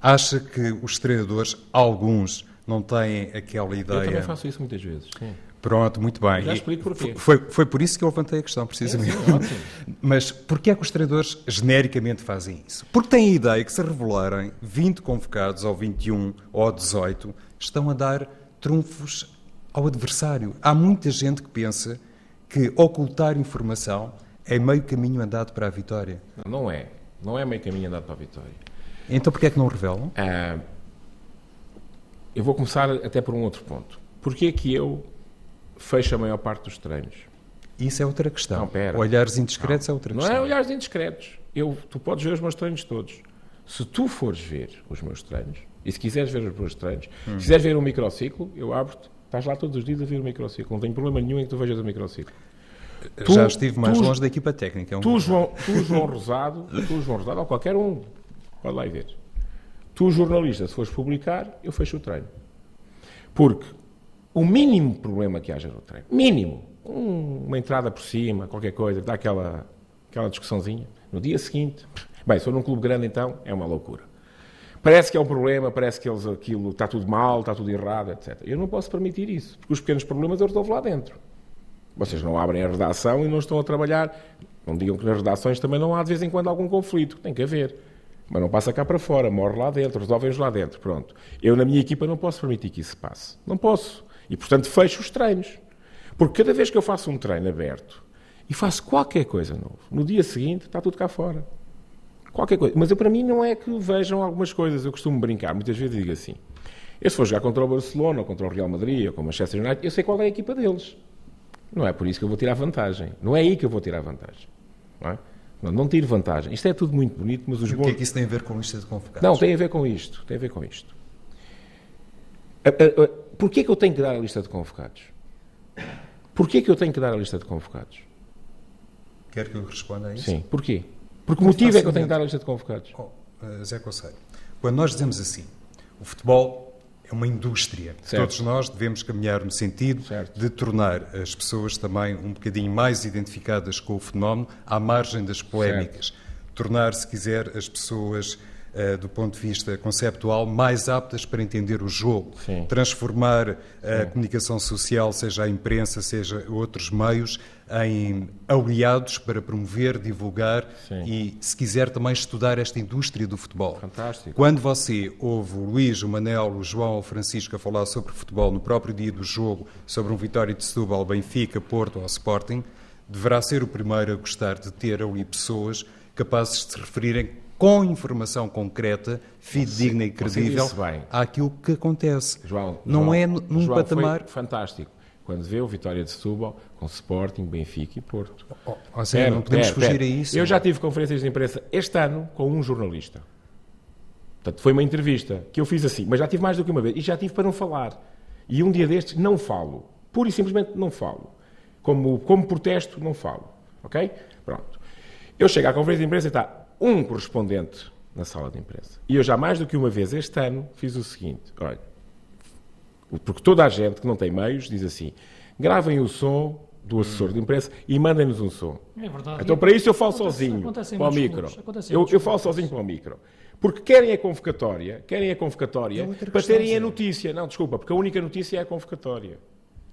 Acha que os treinadores, alguns, não têm aquela Eu também ideia? faço isso muitas vezes. Sim. Pronto, muito bem. Já explico porquê. Foi, foi por isso que eu levantei a questão, precisamente. Sim, sim. *laughs* Mas porquê é que os treinadores genericamente fazem isso? Porque têm a ideia que se revelarem 20 convocados, ou 21, ou 18, estão a dar trunfos ao adversário. Há muita gente que pensa que ocultar informação é meio caminho andado para a vitória. Não, é. Não é meio caminho andado para a vitória. Então porquê é que não revelam? Ah, eu vou começar até por um outro ponto. Porquê que eu fecho a maior parte dos treinos? Isso é outra questão. Não, pera. Olhares indiscretos é outra Não questão. é olhares indiscretos. Eu, tu podes ver os meus treinos todos. Se tu fores ver os meus treinos, e se quiseres ver os meus treinos, Hum. se quiseres ver um microciclo, eu abro-te, estás lá todos os dias a ver o microciclo. Não tenho problema nenhum em que tu vejas o microciclo. Tu- Já estive mais tu- longe da equipa técnica. é um- Tu, João, tu, João *laughs* Rosado, tu, João Rosado, ou qualquer um, pode lá ir ver. Tu, jornalista, se fores publicar, eu fecho o treino. Porque o mínimo problema que haja no treino, mínimo, um- uma entrada por cima, qualquer coisa, dá aquela, aquela discussãozinha, no dia seguinte, bem, se for num clube grande então, é uma loucura. Parece que é um problema, parece que eles, aquilo está tudo mal, está tudo errado, etc. Eu não posso permitir isso, porque os pequenos problemas eu resolvo lá dentro. Vocês não abrem a redação e não estão a trabalhar. Não digam que nas redações também não há de vez em quando algum conflito. Tem que haver. Mas não passa cá para fora, morre lá dentro, resolvem-os lá dentro. Pronto. Eu, na minha equipa, não posso permitir que isso se passe. Não posso. E, portanto, fecho os treinos. Porque cada vez que eu faço um treino aberto e faço qualquer coisa novo, no dia seguinte está tudo cá fora. Qualquer coisa. Mas eu, para mim não é que vejam algumas coisas. Eu costumo brincar, muitas vezes digo assim. Eu se for jogar contra o Barcelona, ou contra o Real Madrid, ou com o Manchester United, eu sei qual é a equipa deles. Não é por isso que eu vou tirar vantagem. Não é aí que eu vou tirar vantagem. Não, é? Não, não tiro vantagem. Isto é tudo muito bonito, mas os E o bons... que é que isso tem a ver com lista de convocados? Não, tem a ver com isto. Tem a ver com isto. Porquê que eu tenho que dar a lista de convocados? Porquê que eu tenho que dar a lista de convocados? Quer que eu responda a isso? Sim. Porquê? Porque o motivo é que eu tenho que dar a lista de convocados. Oh, eh, Zé Conselho, quando nós dizemos assim, o futebol é uma indústria, Certo. todos nós devemos caminhar no sentido Certo. de tornar as pessoas também um bocadinho mais identificadas com o fenómeno, à margem das polémicas. Tornar, se quiser, as pessoas uh, do ponto de vista conceptual, mais aptas para entender o jogo, Sim. transformar a comunicação social, seja a imprensa, seja outros meios, em aliados para promover, divulgar Sim. e, se quiser, também estudar esta indústria do futebol. Fantástico. Quando você ouve o Luís, o Manel, o João ou o Francisco a falar sobre futebol no próprio dia do jogo, sobre um Vitória de Setúbal, Benfica, Porto ou Sporting, deverá ser o primeiro a gostar de ter ali pessoas capazes de se referirem com informação concreta, fidedigna e credível àquilo que acontece. João, Não João, é num João, patamar... Fantástico. Quando vê o Vitória de Setúbal com Sporting, Benfica e Porto. Oh, ou seja, não podemos Pera, fugir pera. a isso. Eu já tive conferências de imprensa este ano com um jornalista. Portanto, foi uma entrevista que eu fiz assim, mas já tive mais do que uma vez. E já tive para não falar. E um dia destes não falo. Pura e simplesmente não falo. Como, como protesto, não falo. Ok? Pronto. Eu chego à conferência de imprensa e está um correspondente na sala de imprensa. E eu já mais do que uma vez este ano fiz o seguinte: olha, porque toda a gente que não tem meios diz assim: gravem o som do assessor de imprensa e mandem-nos um som. É verdade. Então, para isso, eu falo Acontece- sozinho acontece para o micro. Eu, eu falo clubes. sozinho para o micro. Porque querem a convocatória, querem a convocatória É para terem a notícia. Não, desculpa, porque a única notícia é a convocatória.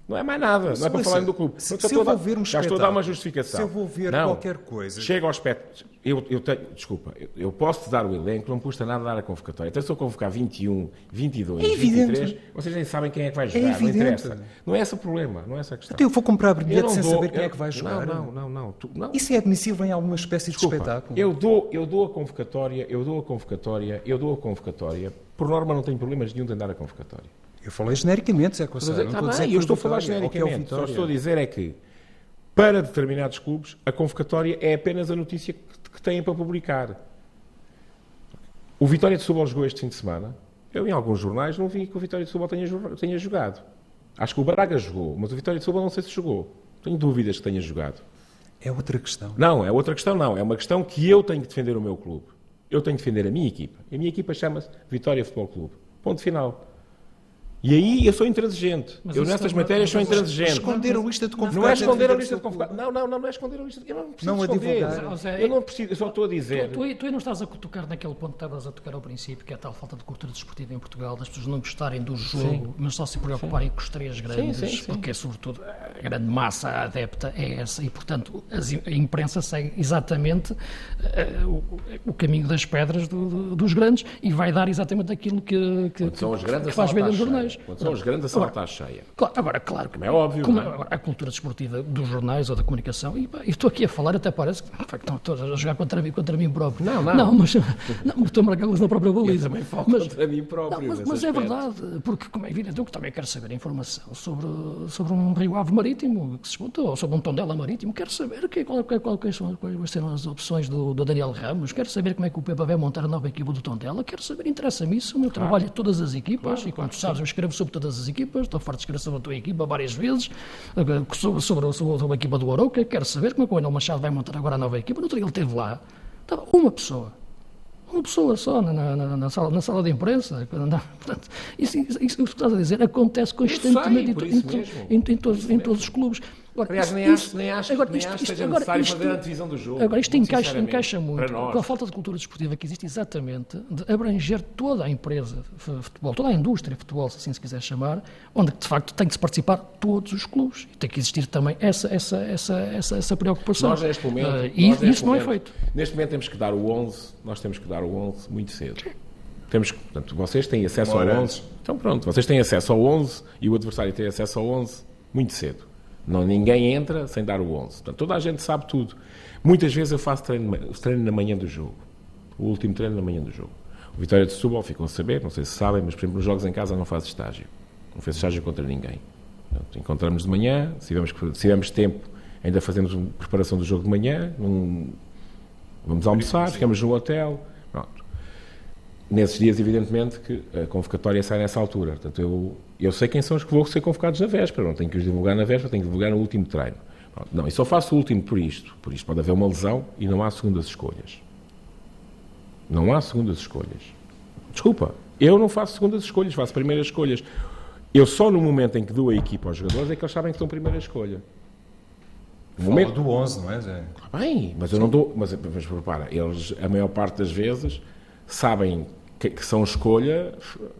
Não é mais nada, não é para falar do clube. se- Não se eu vou ver um já estou a dar uma justificação. se eu vou ver Não. qualquer coisa- Chega ao aspecto. Eu, eu tenho, desculpa, eu, eu posso te dar o elenco, não me custa nada dar a convocatória. Então, se eu convocar 21, 22, É evidente. 23, vocês nem sabem quem é que vai jogar, não evidente. interessa. Não é esse o problema, não é essa a questão. Então eu vou comprar bilhete não sem dou- saber quem eu- é que vai jogar. Não, não, não, não. Tu- não. Isso é admissível em alguma espécie de Desculpa, espetáculo. Eu dou, eu dou a convocatória, eu dou a convocatória, eu dou a convocatória. Por norma não tenho problemas nenhum de andar a convocatória. Eu falei genericamente, Zé Cossar. Está não estou a bem, eu estou a falar é genericamente. Só Vitória. estou a dizer é que para determinados clubes a convocatória é apenas a notícia que, têm para publicar. O Vitória de Setúbal jogou este fim de semana. Eu em alguns jornais não vi que o Vitória de Setúbal tenha, tenha jogado. Acho que o Braga jogou, mas o Vitória de Setúbal não sei se jogou. Tenho dúvidas que tenha jogado. É outra questão. Não, é outra questão, não. É uma questão que eu tenho que defender o meu clube. Eu tenho que defender a minha equipa. A minha equipa chama-se Vitória Futebol Clube. Ponto final. E aí eu sou intransigente. Mas eu nessas também- matérias sou intransigente. Esconder a lista de convocados. Não é esconder a lista de convocados. Não, não, não, não é esconder a lista. Eu não preciso Não a esconder. Zé, Eu não preciso, eu só estou a dizer. Tu, tu, tu aí não estás a tocar naquele ponto que estavas a tocar ao princípio, que é a tal falta de cultura desportiva em Portugal, das pessoas não gostarem do jogo, mas só se preocuparem com os três grandes, sim, sim. porque é sobretudo a grande massa adepta é essa, e portanto a imprensa segue exatamente eh, o, o caminho das pedras do- do- dos grandes e vai dar exatamente aquilo que, que, Quando são os grandes, que a faz está nos jornais. Quando são os grandes, a sala está cheia. Claro, agora, claro, Como é óbvio, como é? agora, a cultura desportiva dos jornais ou da comunicação, e, e estou aqui a falar, até parece que facto, estão todos a jogar contra mim, contra mim próprio. Não, não. Não, mas, não, estou a marcar na própria baliza. também falo mas, contra mim próprio Não, mas mas é verdade, porque, como é evidente, eu que também quero saber informação sobre, sobre um Rio Ave marítimo que se disputou, ou sobre um Tondela marítimo. Quero saber que, qual, qual, quais, são, quais serão as opções do, do Daniel Ramos. Quero saber como é que o Pepa vai montar a nova equipa do Tondela. Quero saber, interessa-me isso. O meu trabalho é todas as equipas, e como tu sabes, eu escrevo sobre todas as equipas. Estou farto de escrever sobre a tua equipa várias vezes, eh, sobre, sobre, sobre, a equipa do Arouca. Quero saber como é que o Enel Machado vai montar agora a nova equipa. No outro dia ele esteve lá, estava uma pessoa. Uma pessoa só na, na- na sala, na sala de imprensa. Portanto, isso, isso, isso que estás a dizer acontece constantemente isso em em- em todos, em todos os clubes. Agora, Aliás, isso- nem isso- acho, nem acho, agora, nem isto- acho que isto- seja agora, necessário isto- fazer a divisão do jogo. Agora, isto muito encaixa, encaixa muito com a falta de cultura desportiva que existe exatamente de abranger toda a empresa de futebol, toda a indústria de futebol, se assim se quiser chamar, onde de facto tem que se participar todos os clubes e tem que existir também essa, essa, essa, essa, essa preocupação. Nós, neste momento, nós, e neste isso não é feito. Neste momento temos que dar o 11, nós temos que dar o 11 muito cedo. Temos portanto, vocês têm acesso ao Uma hora 11. Então pronto, vocês têm acesso ao 11 e o adversário tem acesso ao 11 muito cedo. Não, ninguém entra sem dar o 11. Portanto, toda a gente sabe tudo. Muitas vezes eu faço treino, treino na manhã do jogo. O último treino na manhã do jogo. O Vitória de Setúbal ficam a saber, não sei se sabem, mas por exemplo, nos jogos em casa não faz estágio. Não fez estágio contra ninguém. Portanto, encontramos de manhã, se tivermos, se tivermos tempo, ainda fazemos uma preparação do jogo de manhã, num- vamos almoçar, ficamos no hotel, pronto. Nesses dias, evidentemente, que a convocatória sai nessa altura. Portanto, eu, eu sei quem são os que vão ser convocados na véspera, não tenho que os divulgar na véspera, tenho que divulgar no último treino. Não, e só faço o último por isto. Por isto pode haver uma lesão e não há segundas escolhas. Não há segundas escolhas. Desculpa, eu não faço segundas escolhas, faço primeiras escolhas. Eu só no momento em que dou a equipa aos jogadores é que eles sabem que são primeira escolha. No Fala momento, do 11, não é, Zé? Bem, mas eu não dou. Mas, mas repara, eles, a maior parte das vezes, sabem que, que são escolha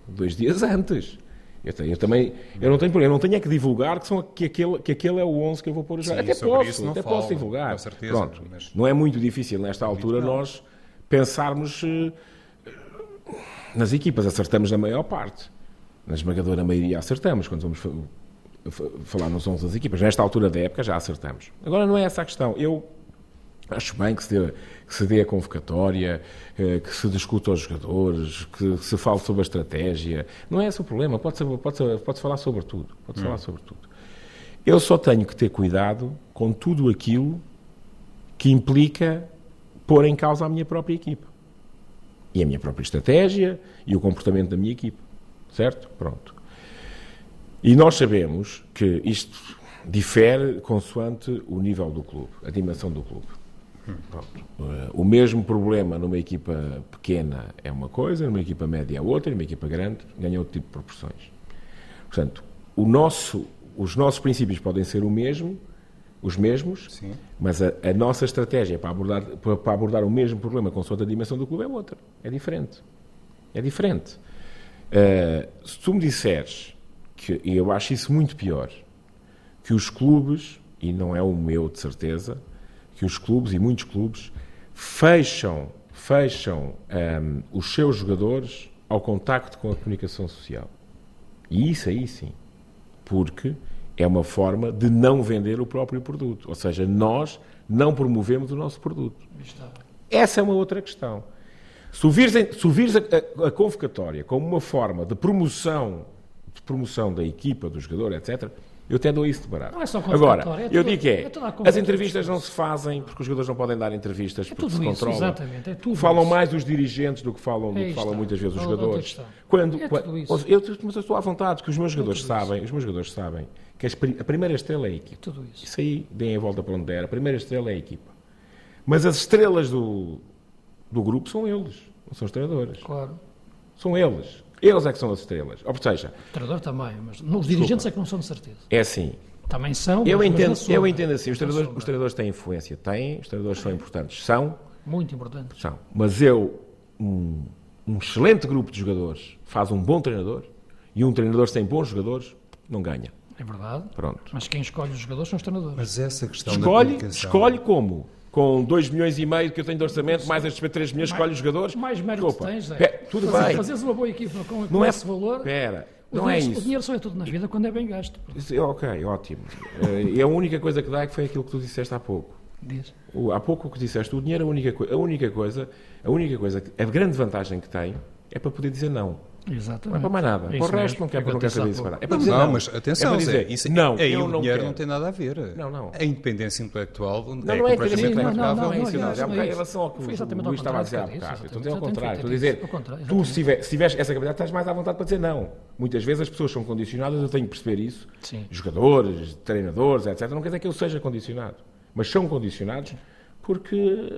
dois dias *laughs* antes. Eu, tenho, eu, também, eu não tenho problema, não tenho é que divulgar que, são, que, aquele, que aquele é o 11 que eu vou pôr a jogar. Até posso, até falo, posso divulgar. Certeza, Pronto, mas... não é muito difícil nesta altura nós pensarmos uh, nas equipas, acertamos na maior parte. Na esmagadora maioria acertamos quando vamos falar nos 11 das equipas. Nesta altura da época já acertamos. Agora não é essa a questão. Eu acho bem que se dê, que se dê a convocatória, eh, que se discuta aos jogadores, que se fale sobre a estratégia. Não é esse o problema. Pode-se pode pode falar sobre tudo. Pode hum. falar sobre tudo. Eu só tenho que ter cuidado com tudo aquilo que implica pôr em causa a minha própria equipa. E a minha própria estratégia e o comportamento da minha equipa. Certo? Pronto. E nós sabemos que isto difere consoante o nível do clube, a dimensão do clube. O mesmo problema numa equipa pequena é uma coisa, numa equipa média é outra, numa equipa grande ganha outro tipo de proporções. Portanto, o nosso, os nossos princípios podem ser o mesmo, os mesmos, Sim. mas a, a, nossa estratégia para abordar, para, para abordar o mesmo problema com a dimensão do clube é outra. É diferente. É diferente. Uh, se tu me disseres que, e eu acho isso muito pior, que os clubes, e não é o meu de certeza, que os clubes, e muitos clubes, fecham, fecham um, os seus jogadores ao contacto com a comunicação social. E isso aí sim, porque é uma forma de não vender o próprio produto. Ou seja, nós não promovemos o nosso produto. Essa é uma outra questão. Se ouvires, se ouvires a, a, a, convocatória como uma forma de promoção, de promoção da equipa, do jogador, etc., eu até dou isso de barato. Não é só Agora, é eu digo que é, é as entrevistas não se fazem porque os jogadores não podem dar entrevistas é porque se controlam. Exatamente, é tudo falam isso. mais os dirigentes do que falam, do que falam muitas vezes os jogadores. Quando, é quando eu, mas eu estou à vontade, que os meus jogadores sabem, isso. os meus jogadores sabem que a primeira estrela é a equipa. Tudo isso. Isso aí, deem a volta para onde der, a primeira estrela é a equipa. Mas as estrelas do, do grupo são eles, não são os treinadores. Claro. São eles. Eles é que são as estrelas. Ou seja... O treinador também, mas os dirigentes é que não são de certeza. É assim. Também são. Eu entendo, eu entendo assim. Os treinadores, os treinadores têm influência. Têm. Os treinadores são importantes. São. Muito importantes. São. Mas eu, um, um excelente grupo de jogadores faz um bom treinador e um treinador sem bons jogadores não ganha. É verdade. Pronto. Mas quem escolhe os jogadores são os treinadores. Mas essa questão escolhe, da Escolhe como? Com 2 milhões e meio que eu tenho de orçamento, mais estes 3 milhões, escolhe os jogadores. Mais mérito Opa. tens, é. tudo Fazer, bem. Fazes uma boa equipa com, com não é, esse valor. Não é dinheiro, isso. O dinheiro só é tudo na vida quando é bem gasto. Ok, ótimo. Eh, e a única coisa que dá é que foi aquilo que tu disseste há pouco. Diz. Há pouco o que disseste, o dinheiro é a única, a única coisa, a única coisa, a grande vantagem que tem é para poder dizer não. Exatamente. Não é para mais nada. É para o resto não quer, não quer saber separar. É para dizer não, não, mas atenção, é dizer, Zé, isso, não, aí o não dinheiro quero. não tem nada a ver. Não, não. A independência intelectual não, é não é completamente não, não, não, não, é isso. Em relação ao que o Luís estava a dizer há bocado. Estou a dizer ao contrário. Estou a dizer, tu se tiveres essa capacidade, estás mais à vontade para dizer não. Muitas vezes as pessoas são condicionadas, eu tenho que perceber isso. Jogadores, treinadores, etc. Não quer dizer que eu seja condicionado. Mas são condicionados porque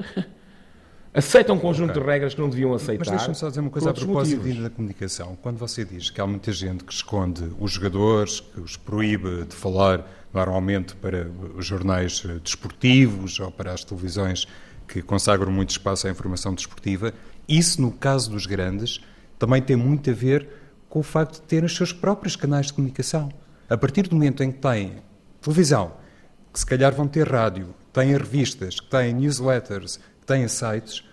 aceitam um conjunto okay. de regras que não deviam aceitar. Mas deixa-me só dizer uma coisa a propósito da comunicação. Quando você diz que há muita gente que esconde os jogadores, que os proíbe de falar normalmente para os jornais eh, desportivos ou para as televisões que consagram muito espaço à informação desportiva, isso, no caso dos grandes, também tem muito a ver com o facto de terem os seus próprios canais de comunicação. A partir do momento em que têm televisão, que se calhar vão ter rádio, têm revistas, que têm newsletters, têm sites,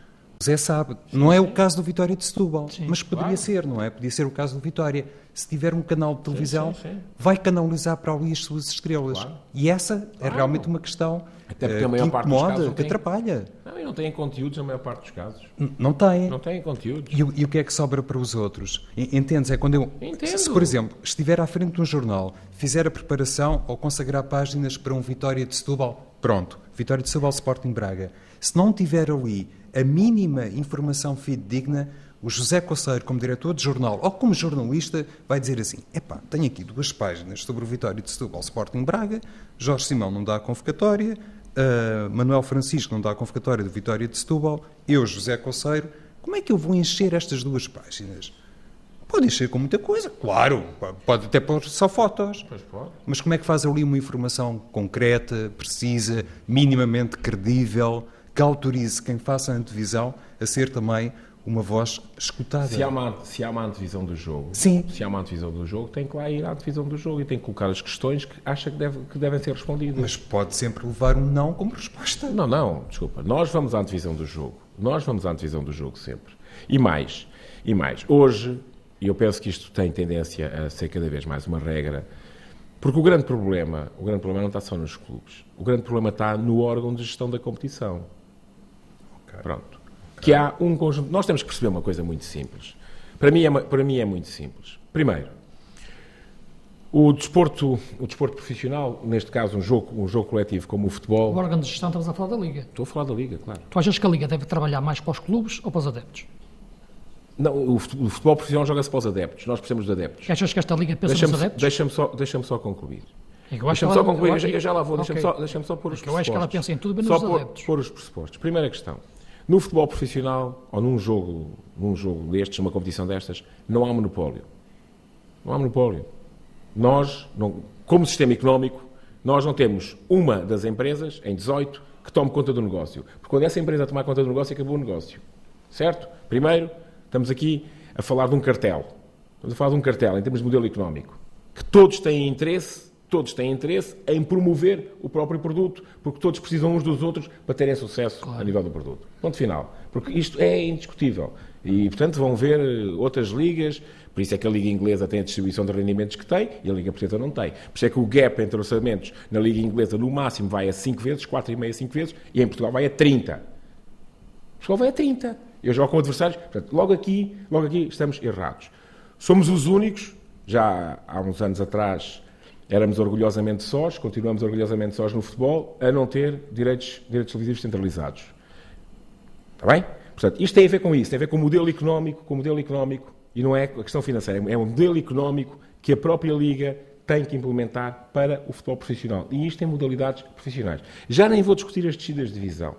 Zé sabe. Não é o caso do Vitória de Setúbal, sim, mas poderia claro. ser, não é? Podia ser o caso do Vitória. Se tiver um canal de televisão, sim, sim, vai canalizar para ali as suas estrelas. Claro. E essa é claro. realmente uma questão Até porque uh, a maior que incomoda, que tem... atrapalha. Não, e não têm conteúdos na maior parte dos casos. N não têm. Não têm conteúdos. E, e, o que é que sobra para os outros? Entendes? É quando eu, Entendo. se, por exemplo, estiver à frente de um jornal, fizer a preparação ou consagrar páginas para um Vitória de Setúbal, pronto, Vitória de Setúbal Sporting Braga. Se não tiver ali a mínima informação fidedigna, o José Coceiro, como diretor de jornal ou como jornalista, vai dizer assim: epá, tenho aqui duas páginas sobre o Vitória de Setúbal Sporting Braga, Jorge Simão não dá a convocatória, uh, Manuel Francisco não dá a convocatória do Vitória de Setúbal, eu, José Coceiro, como é que eu vou encher estas duas páginas? Pode encher com muita coisa, claro, pode até pôr só fotos. Mas como é que faz ali uma informação concreta, precisa, minimamente credível? Que autorize quem faça a antevisão a ser também uma voz escutada. Se há, uma, se há uma antevisão do jogo, Sim. se há uma antevisão do jogo, tem que lá ir à antevisão do jogo e tem que colocar as questões que acha que, deve, que devem ser respondidas. Mas pode sempre levar um não como resposta. Não, não, desculpa. Nós vamos à antevisão do jogo. Nós vamos à antevisão do jogo sempre. E mais, e mais. Hoje, e eu penso que isto tem tendência a ser cada vez mais uma regra, porque o grande problema, o grande problema não está só nos clubes. O grande problema está no órgão de gestão da competição. Pronto. Que há um conjunto. Nós temos que perceber uma coisa muito simples. Para mim é, para mim é muito simples. Primeiro, o desporto, o desporto profissional, neste caso um jogo, um jogo coletivo como o futebol. O órgão de gestão, estamos a falar da Liga. Estou a falar da Liga, claro. Tu achas que a Liga deve trabalhar mais para os clubes ou para os adeptos? Não, o fut- o futebol profissional joga-se para os adeptos. Nós precisamos de adeptos. Achas que esta Liga pensa nos Deixa-me adeptos? deixa só, deixa só concluir. É que eu acho Deixa-me só ela- concluir, eu eu já, eu já lá vou, deixa-me Ok. só, deixa só pôr os Porque eu acho que ela pressupostos. pensa em tudo, menos só nos pôr, adeptos. pôr os pressupostos. Primeira questão. No futebol profissional, ou num jogo, num jogo destes, uma competição destas, não há monopólio. Não há monopólio. Nós, não- como sistema económico, nós não temos uma das empresas, em 18, que tome conta do negócio. Porque quando essa empresa tomar conta do negócio, acabou o negócio. Certo? Primeiro, estamos aqui a falar de um cartel. Estamos a falar de um cartel em termos de modelo económico. Que todos têm interesse, todos têm interesse em promover o próprio produto, porque todos precisam uns dos outros para terem sucesso a nível do produto. Ponto final. Porque isto é indiscutível. E, portanto, vão ver eh, outras ligas, por isso é que a Liga Inglesa tem a distribuição de rendimentos que tem e a Liga Portuguesa não tem. Por isso é que o gap entre orçamentos na Liga Inglesa no máximo vai a 5 vezes, 4,5 a 5 vezes, e em Portugal vai a 30. Portugal vai a 30. Eu jogo com adversários. Portanto, logo aqui, logo aqui estamos errados. Somos os únicos, já há uns anos atrás éramos orgulhosamente sós, continuamos orgulhosamente sós no futebol, a não ter direitos, direitos televisivos centralizados. Está bem? Portanto, isto tem a ver com isso, tem a ver com o modelo económico, com o modelo económico, e não é a questão financeira, é um modelo económico que a própria Liga tem que implementar para o futebol profissional. E isto em modalidades profissionais. Já nem vou discutir as descidas de divisão,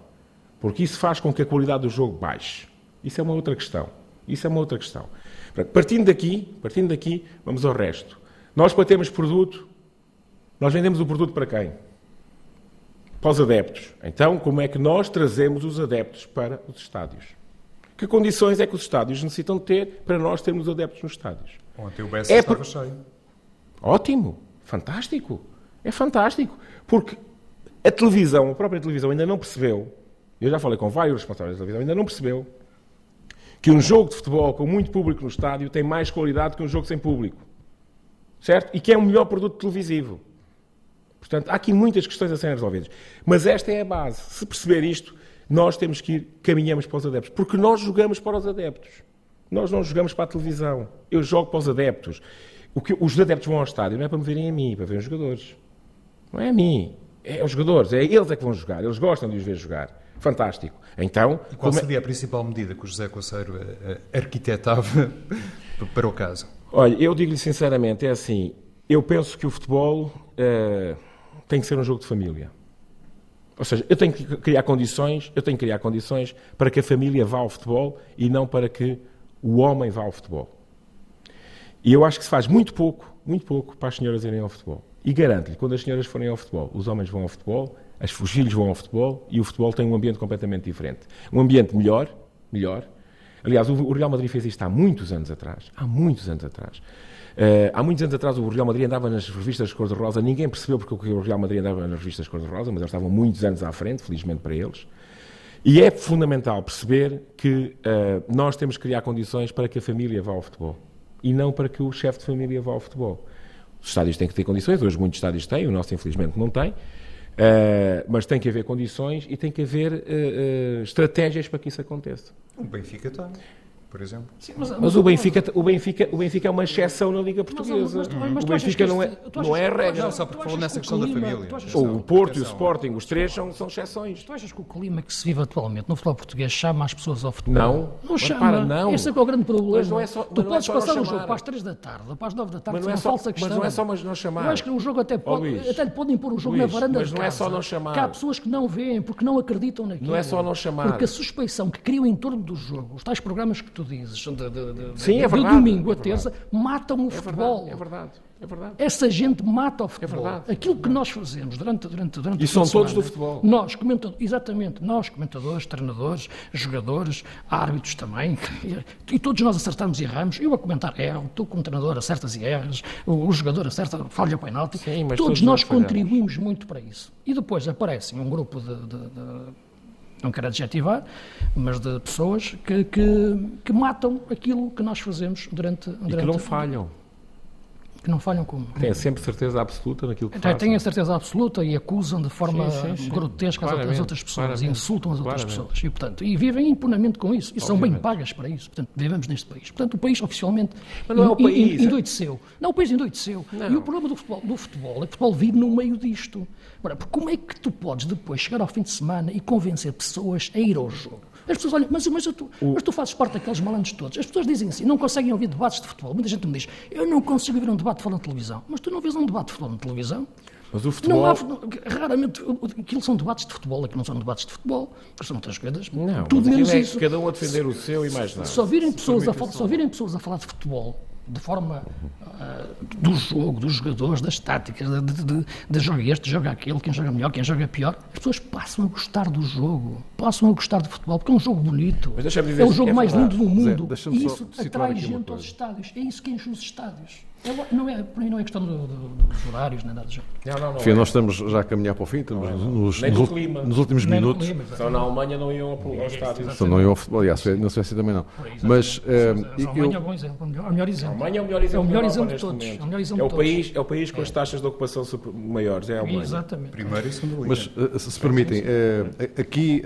porque isso faz com que a qualidade do jogo baixe. Isso é uma outra questão. Isso é uma outra questão. Partindo daqui, partindo daqui, vamos ao resto. Nós, para termos produto, nós vendemos o produto para quem? Para os adeptos. Então, como é que nós trazemos os adeptos para os estádios? Que condições é que os estádios necessitam ter para nós termos adeptos nos estádios? Ontem o BS É estava por- cheio. Ótimo, fantástico. É fantástico. Porque a televisão, a própria televisão, ainda não percebeu, eu já falei com vários responsáveis da televisão, ainda não percebeu que um jogo de futebol com muito público no estádio tem mais qualidade que um jogo sem público. Certo? E que é um melhor produto televisivo. Portanto, há aqui muitas questões a serem resolvidas. Mas esta é a base. Se perceber isto, nós temos que ir, caminhamos para os adeptos. Porque nós jogamos para os adeptos. Nós não jogamos para a televisão. Eu jogo para os adeptos. O que, os adeptos vão ao estádio não é para me verem a mim, é para ver os jogadores. Não é a mim. É aos jogadores. É eles é que vão jogar. Eles gostam de os ver jogar. Fantástico. Então, E qual é- seria a principal medida que o José Coceiro eh, eh, arquitetava *laughs* para o caso? Olha, eu digo-lhe sinceramente, é assim, eu penso que o futebol eh, tem que ser um jogo de família. Ou seja, eu tenho que criar condições, eu tenho que criar condições para que a família vá ao futebol e não para que o homem vá ao futebol. E eu acho que se faz muito pouco, muito pouco para as senhoras irem ao futebol. E garanto-lhe, quando as senhoras forem ao futebol, os homens vão ao futebol, as, os filhos vão ao futebol e o futebol tem um ambiente completamente diferente. Um ambiente melhor, melhor. Aliás, o, Real Madrid fez isto há muitos anos atrás. Há muitos anos atrás. Eh, há muitos anos atrás o Real Madrid andava nas revistas cor-de-rosa, ninguém percebeu porque o Real Madrid andava nas revistas cor-de-rosa, mas eles estavam muitos anos à frente, felizmente para eles. E é fundamental perceber que eh, nós temos que criar condições para que a família vá ao futebol e não para que o chefe de família vá ao futebol. Os estádios têm que ter condições, hoje muitos estádios têm, o nosso infelizmente não tem, eh, mas tem que haver condições e tem que haver eh, estratégias para que isso aconteça. O Benfica tem, por exemplo. Sim, mas, Mas o Benfica, o, Benfica, o Benfica é uma exceção na Liga Portuguesa. mas mas o tu achas Benfica não é, não é regra. Não, só porque falou nessa que o questão da clima- família. tu achas- O Porto e o. Sporting, os três são, são exceções. Tu achas que o clima que se vive atualmente no futebol português chama as pessoas ao futebol? Não. Não Mas chama. para, não. Esse é que é o grande problema. Mas não é só- tu mas não é podes só não passar um jogo para as 3 da tarde ou para as 9 da tarde, Mas não é é uma só- falsa mas questão. não é só mas não chamar. Eu acho que um jogo até pode, Luís, até lhe podem pôr um jogo Luís, na varanda mas de não é casa, só não chamar. Que há pessoas que não veem porque não acreditam naquilo. Não é só não chamar. Porque a suspeição que criam em torno do jogo, os tais programas que tu tu dizes, de, de, de, Sim, é de verdade, domingo é a terça, matam o É futebol. verdade, é verdade, é verdade. Essa gente mata o futebol. verdade, Aquilo é que nós fazemos durante, durante, durante E são de todos semana, do futebol. Nós, comentadores, exatamente, nós, comentadores, treinadores, jogadores, árbitros também, *laughs* e todos nós acertamos e erramos. Eu a comentar erro, tu como treinador acertas e erras, o, o jogador acerta, falha o penalti. Sim, todos todos nós nós contribuímos muito para isso. E depois aparecem um grupo de, de- de- não quero adjetivar, mas de pessoas que, que, que matam aquilo que nós fazemos durante... E durante que não falham. Que não falham como? Têm sempre certeza absoluta naquilo que fazem. têm a certeza absoluta e acusam de forma Sim, sim, sim. grotesca as outras- as Claramente, outras pessoas, claramente, insultam as outras claramente. pessoas e, portanto, e vivem impunemente com isso e são bem Obviamente. pagas para isso. Portanto, vivemos neste país. Portanto, o país oficialmente Mas não é o país, é- endoideceu. Não, o país endoideceu. E o problema do futebol, do futebol é que o futebol vive no meio disto. Ora, porque como é que tu podes depois chegar ao fim de semana e convencer pessoas a ir ao jogo? As pessoas olham, mas, mas, tu, mas tu fazes parte daqueles malandros todos. As pessoas dizem assim, não conseguem ouvir debates de futebol. Muita gente me diz, eu não consigo ver um debate de futebol na televisão. Mas tu não vês um debate de futebol na televisão? Mas o futebol... Não há, raramente, aquilo são debates de futebol, aquilo não são debates de futebol, são outras coisas. Não, Tudo menos é isso. cada um a defender o seu e mais nada. Se ouvirem pessoas, a, se ouvirem pessoas a falar de futebol, de forma ah, do jogo, dos jogadores, das táticas, de, de, de, de joga este, joga aquele, quem joga melhor, quem joga pior, as pessoas passam a gostar do jogo, passam a gostar de futebol, porque é um jogo bonito. Mas dizer é o jogo é mais lindo do mundo. deixa-me e isso atrai gente aos estádios. É isso que enche os estádios. É não é, para mim não é questão do- do- dos horários, nem nada do género. Não, não, não. Enfim, é. nós estamos já a caminhar para o fim, estamos nos, Nem nos ul- clima. nos últimos minutos. clima. Só na Alemanha não iam ao estádio. Só não iam ao futebol, aliás, na Suécia também não. Mas eh, A eu, Alemanha é um bom exemplo, é o melhor- é o melhor A exemplo. Alemanha é o melhor exemplo, É o melhor exemplo de todos. É o melhor exemplo É o país, é o país com as taxas de ocupação super- maiores, é a Alemanha. Exatamente. Primeiro e segundo lugar. Mas, eh, se permitem, eh, aqui,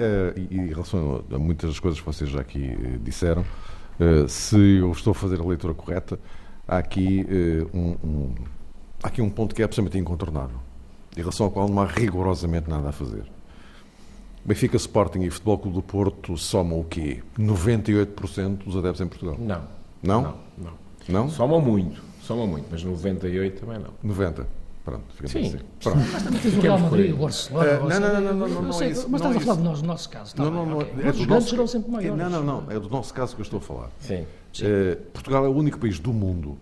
e em relação a muitas das coisas que vocês já aqui disseram, se eu estou a fazer a leitura correta, há aqui, eh, um, um- há aqui um ponto que é absolutamente incontornável, em relação ao qual não há rigorosamente nada a fazer. Benfica, Sporting e Futebol Clube do Porto somam o quê? 98% dos adeptos em Portugal. Não. Não? Não, não. Não? Somam muito, somam muito, mas 98 também não. 90. Pronto, fica Sim. assim. Pronto. Tens o Real Madrid, o Barcelona. O não, não, não, não, não, não, não sei, é isso, Mas não estás é a falar do nosso, nosso caso. tá Não, não, não. ok. É Mas do nosso, serão sempre é, maiores. não, não, não. É do nosso caso que eu estou a falar. Sim. Eh, Portugal é o único país do mundo.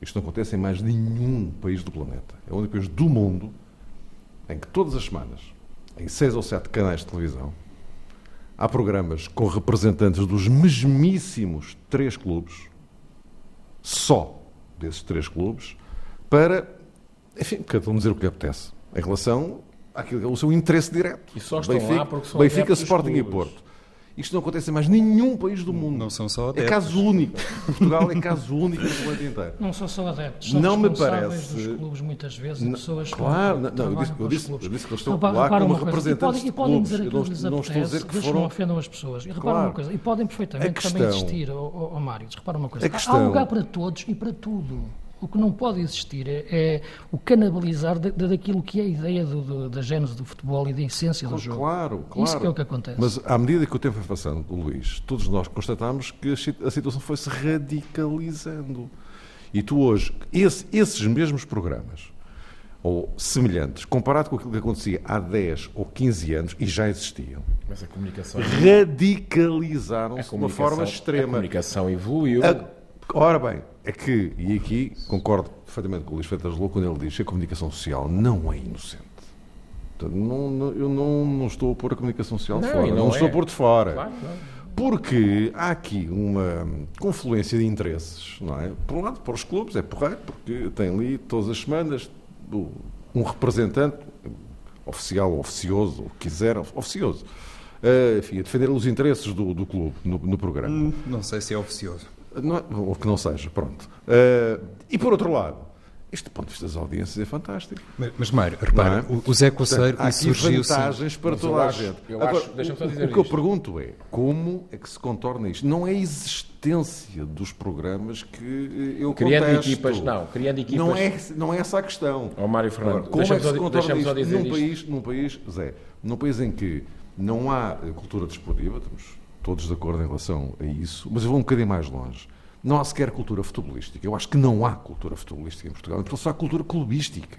Isto não acontece em mais nenhum país do planeta. É o único país do mundo em que todas as semanas, em seis ou sete canais de televisão, há programas com representantes dos mesmíssimos três clubes, só desses três clubes, para, enfim, cada um dizer o que lhe apetece, em relação àquilo, ao seu interesse direto. E só estão lá porque são Benfica Sporting e clubes. Porto. Isto não acontece em mais nenhum país do mundo. Não são só É adeptos. caso único. Portugal é caso único no planeta inteiro. Não são só adeptos, são Não me parece- dos clubes muitas vezes, Não, pessoas claro, que não, não, eu disse- eu disse- eu disse que eles estão Repara- lá repara como representantes e podem, e podem de dizer aquilo que lhes não- não estou a dizer apetece, que foram- não ofendam as pessoas. E repara Claro. uma coisa, e podem perfeitamente A também questão- existir, ó ó, Mário, repara uma coisa, questão- há lugar para todos e para tudo. O que não pode existir é, é o canibalizar da- da- daquilo que é a ideia do- do- da gênese do futebol e da essência do jogo. Claro, claro. Isso que é o que acontece. Mas à medida que o tempo foi passando, Luís, todos nós constatamos que a si- a situação foi-se radicalizando. E tu hoje, esse- esses mesmos programas, ou semelhantes, comparado com aquilo que acontecia há 10 ou 15 anos, e já existiam, Mas a comunicação... radicalizaram-se de uma forma A extrema. comunicação evoluiu. A- ora bem, é que, e aqui concordo perfeitamente com o Luís Freitas Louco quando ele diz que a comunicação social não é inocente. Portanto, não- não- eu não, não estou a pôr a comunicação social de Não, fora, não, não estou é. a pôr de fora. Claro. Porque há aqui uma confluência de interesses, não é? Por um lado, para os clubes é porreiro, porque tem ali todas as semanas um representante oficial, oficioso, o que quiser, oficioso, eh, enfim, a defender os interesses do, do clube no, no programa. Não sei se é oficioso. Não é- ou que não seja, pronto. Eh, e por outro lado, do ponto de vista das audiências é fantástico. Mas, mas Mário, repara, é? o- o Zé Coceiro Portanto, há aqui vantagens para Mas toda eu a acho- gente. eu Agora, acho- deixa-me só o- dizer o que eu pergunto é como é que se contorna isto? Não é a existência dos programas que eh, eu Criando contesto. equipas, não, criando equipas... Não é, não é essa a questão. Ó, Mário Fernando, Agora, como é que se contorna isto? num isto. país, num país, Zé, num país em que não há cultura desportiva, estamos todos de acordo em relação a isso, mas eu vou um bocadinho mais longe. Não há sequer cultura futebolística. Eu acho que não há cultura futebolística em Portugal, então só há cultura clubística.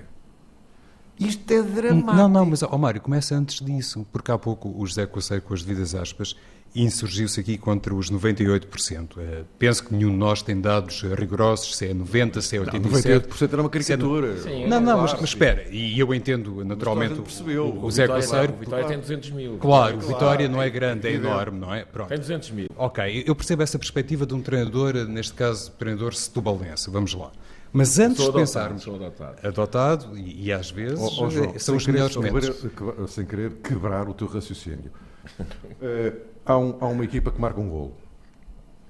Isto é dramático. Não, não, mas, ó Mário, começa antes disso, porque há pouco o José Coceiro, com as devidas aspas, insurgiu-se aqui contra os 98%. Uh, penso que nenhum de nós tem dados rigorosos, se é 90%, se é 87%. Não, 98% era uma caricatura. É... Sim, não, não, mas, mas, espera, e eu entendo naturalmente percebeu. o, o Zé Coceiro. O Vitória tem 200 mil. Claro, o Vitória não é grande, é enorme, não é? Pronto. Tem 200 mil. Ok, eu percebo essa perspectiva de um treinador, neste caso, treinador setubalense, vamos lá. Mas antes sou de pensarmos. Adotado. adotado e, e, às vezes oh, oh, João, são os melhores momentos. Sem querer quebrar o teu raciocínio. uh, *laughs* há, um, há, uma equipa que marca um golo.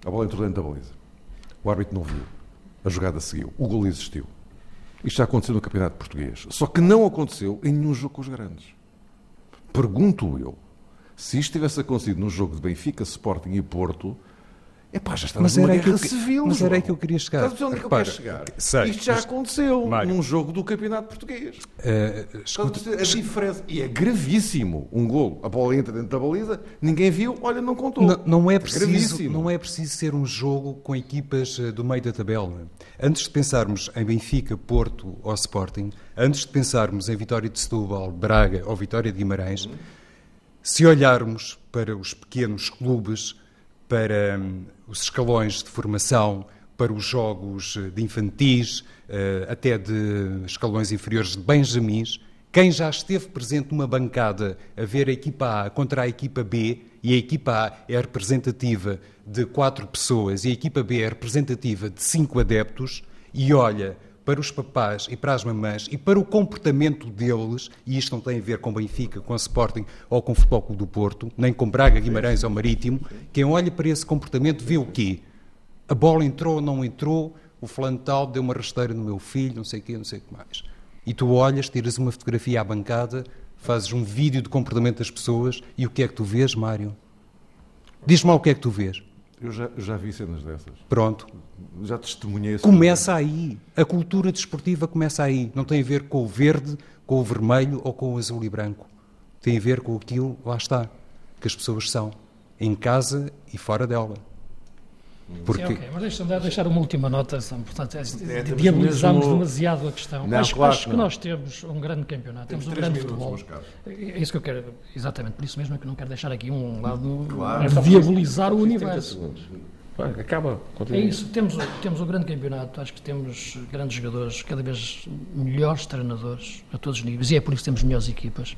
A bola entrou dentro da baliza. O árbitro não viu. A jogada seguiu. O golo existiu. Isto já aconteceu no Campeonato Português. Só que não aconteceu em nenhum jogo com os grandes. Pergunto eu, se isto tivesse acontecido no jogo de Benfica, Sporting e Porto, Epá, já estamos numa guerra civil. Mas era aí que eu queria chegar. Estás a onde é que eu quero chegar? Sei, Isto já mas... aconteceu Mário. num jogo do Campeonato Português. Uh, escuta, a diferença. E é gravíssimo. Um golo, a bola entra dentro da baliza, ninguém viu, olha, não contou. Não, não é, preciso, não é preciso ser um jogo com equipas eh, do meio da tabela. Antes de pensarmos em Benfica, Porto ou Sporting, antes de pensarmos em Vitória de Setúbal, Braga ou Vitória de Guimarães, uhum. se olharmos para os pequenos clubes para hum, os escalões de formação, para os jogos eh, de infantis, eh, até de escalões inferiores de benjamins. Quem já esteve presente numa bancada a ver a equipa A contra a equipa B, e a equipa A é representativa de quatro pessoas e a equipa B é representativa de cinco adeptos, e olha para os papás e para as mamães e para o comportamento deles, e isto não tem a ver com Benfica, com Sporting ou com o Futebol Clube do Porto, nem com Braga, Guimarães ou Marítimo, quem olha para esse comportamento vê o quê? A bola entrou ou não entrou, o fulano tal deu uma rasteira no meu filho, não sei o quê, não sei o que mais. E tu olhas, tiras uma fotografia à bancada, fazes um vídeo de comportamento das pessoas e o que é que tu vês, Mário? Diz-me lá o que é que tu vês. Eu já, já vi cenas dessas. Pronto. Já testemunhei isso. Começa aí. A cultura desportiva começa aí. Não tem a ver com o verde, com o vermelho ou com o azul e branco. Tem a ver com aquilo, lá está, que as pessoas são, em casa e fora dela. Porque... Sim, okay. Mas deixa-me deixar uma última nota, portanto, é, diabolizamos mesmo... demasiado a questão. Não, acho, claro, acho que nós temos um grande campeonato, temos, temos um grande futebol. É isso que eu quero, exatamente, por isso mesmo é que não quero deixar aqui um lado claro. de diabolizar o universo. Acaba. Continua. É isso, temos, temos um grande campeonato, acho que temos grandes jogadores, cada vez melhores treinadores a todos os níveis, e é por isso que temos melhores equipas.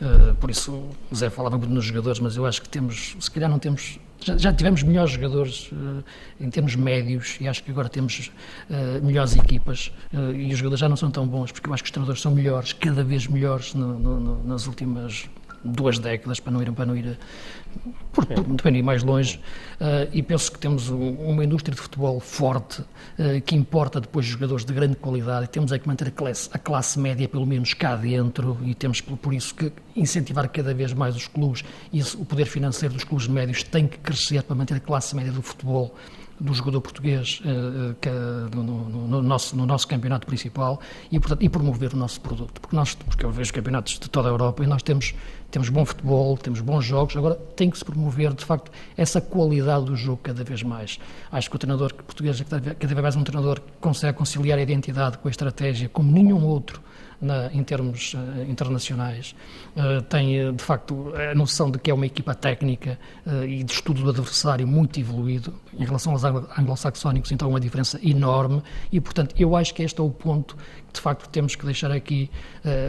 Uh, por isso, o Zé falava muito nos jogadores, mas eu acho que temos, se calhar não temos já, já tivemos melhores jogadores uh, em termos médios e acho que agora temos uh, melhores equipas e os jogadores já não são tão bons porque eu acho que os treinadores são melhores, cada vez melhores no, no, no, nas últimas duas décadas para não ir, para não ir por, por, depende ir mais longe uh, e penso que temos uma indústria de futebol forte uh, que importa depois jogadores de grande qualidade temos é que manter a classe, a classe média pelo menos cá dentro e temos por isso que incentivar cada vez mais os clubes e o poder financeiro dos clubes médios tem que crescer para manter a classe média do futebol do jogador português uh, que, no, no, no, nosso, no nosso campeonato principal e, portanto, e promover o nosso produto. Porque nós, porque eu vejo campeonatos de toda a Europa e nós temos, temos bom futebol, temos bons jogos, agora tem que se promover, de facto, essa qualidade do jogo cada vez mais. Acho que o treinador português é cada vez mais um treinador que consegue conciliar a identidade com a estratégia como nenhum outro na, em termos uh, internacionais, uh, tem uh, de facto a noção de que é uma equipa técnica e de estudo do adversário muito evoluído em relação aos anglo-saxónicos, então uma diferença enorme e, portanto, eu acho que este é o ponto que de facto temos que deixar aqui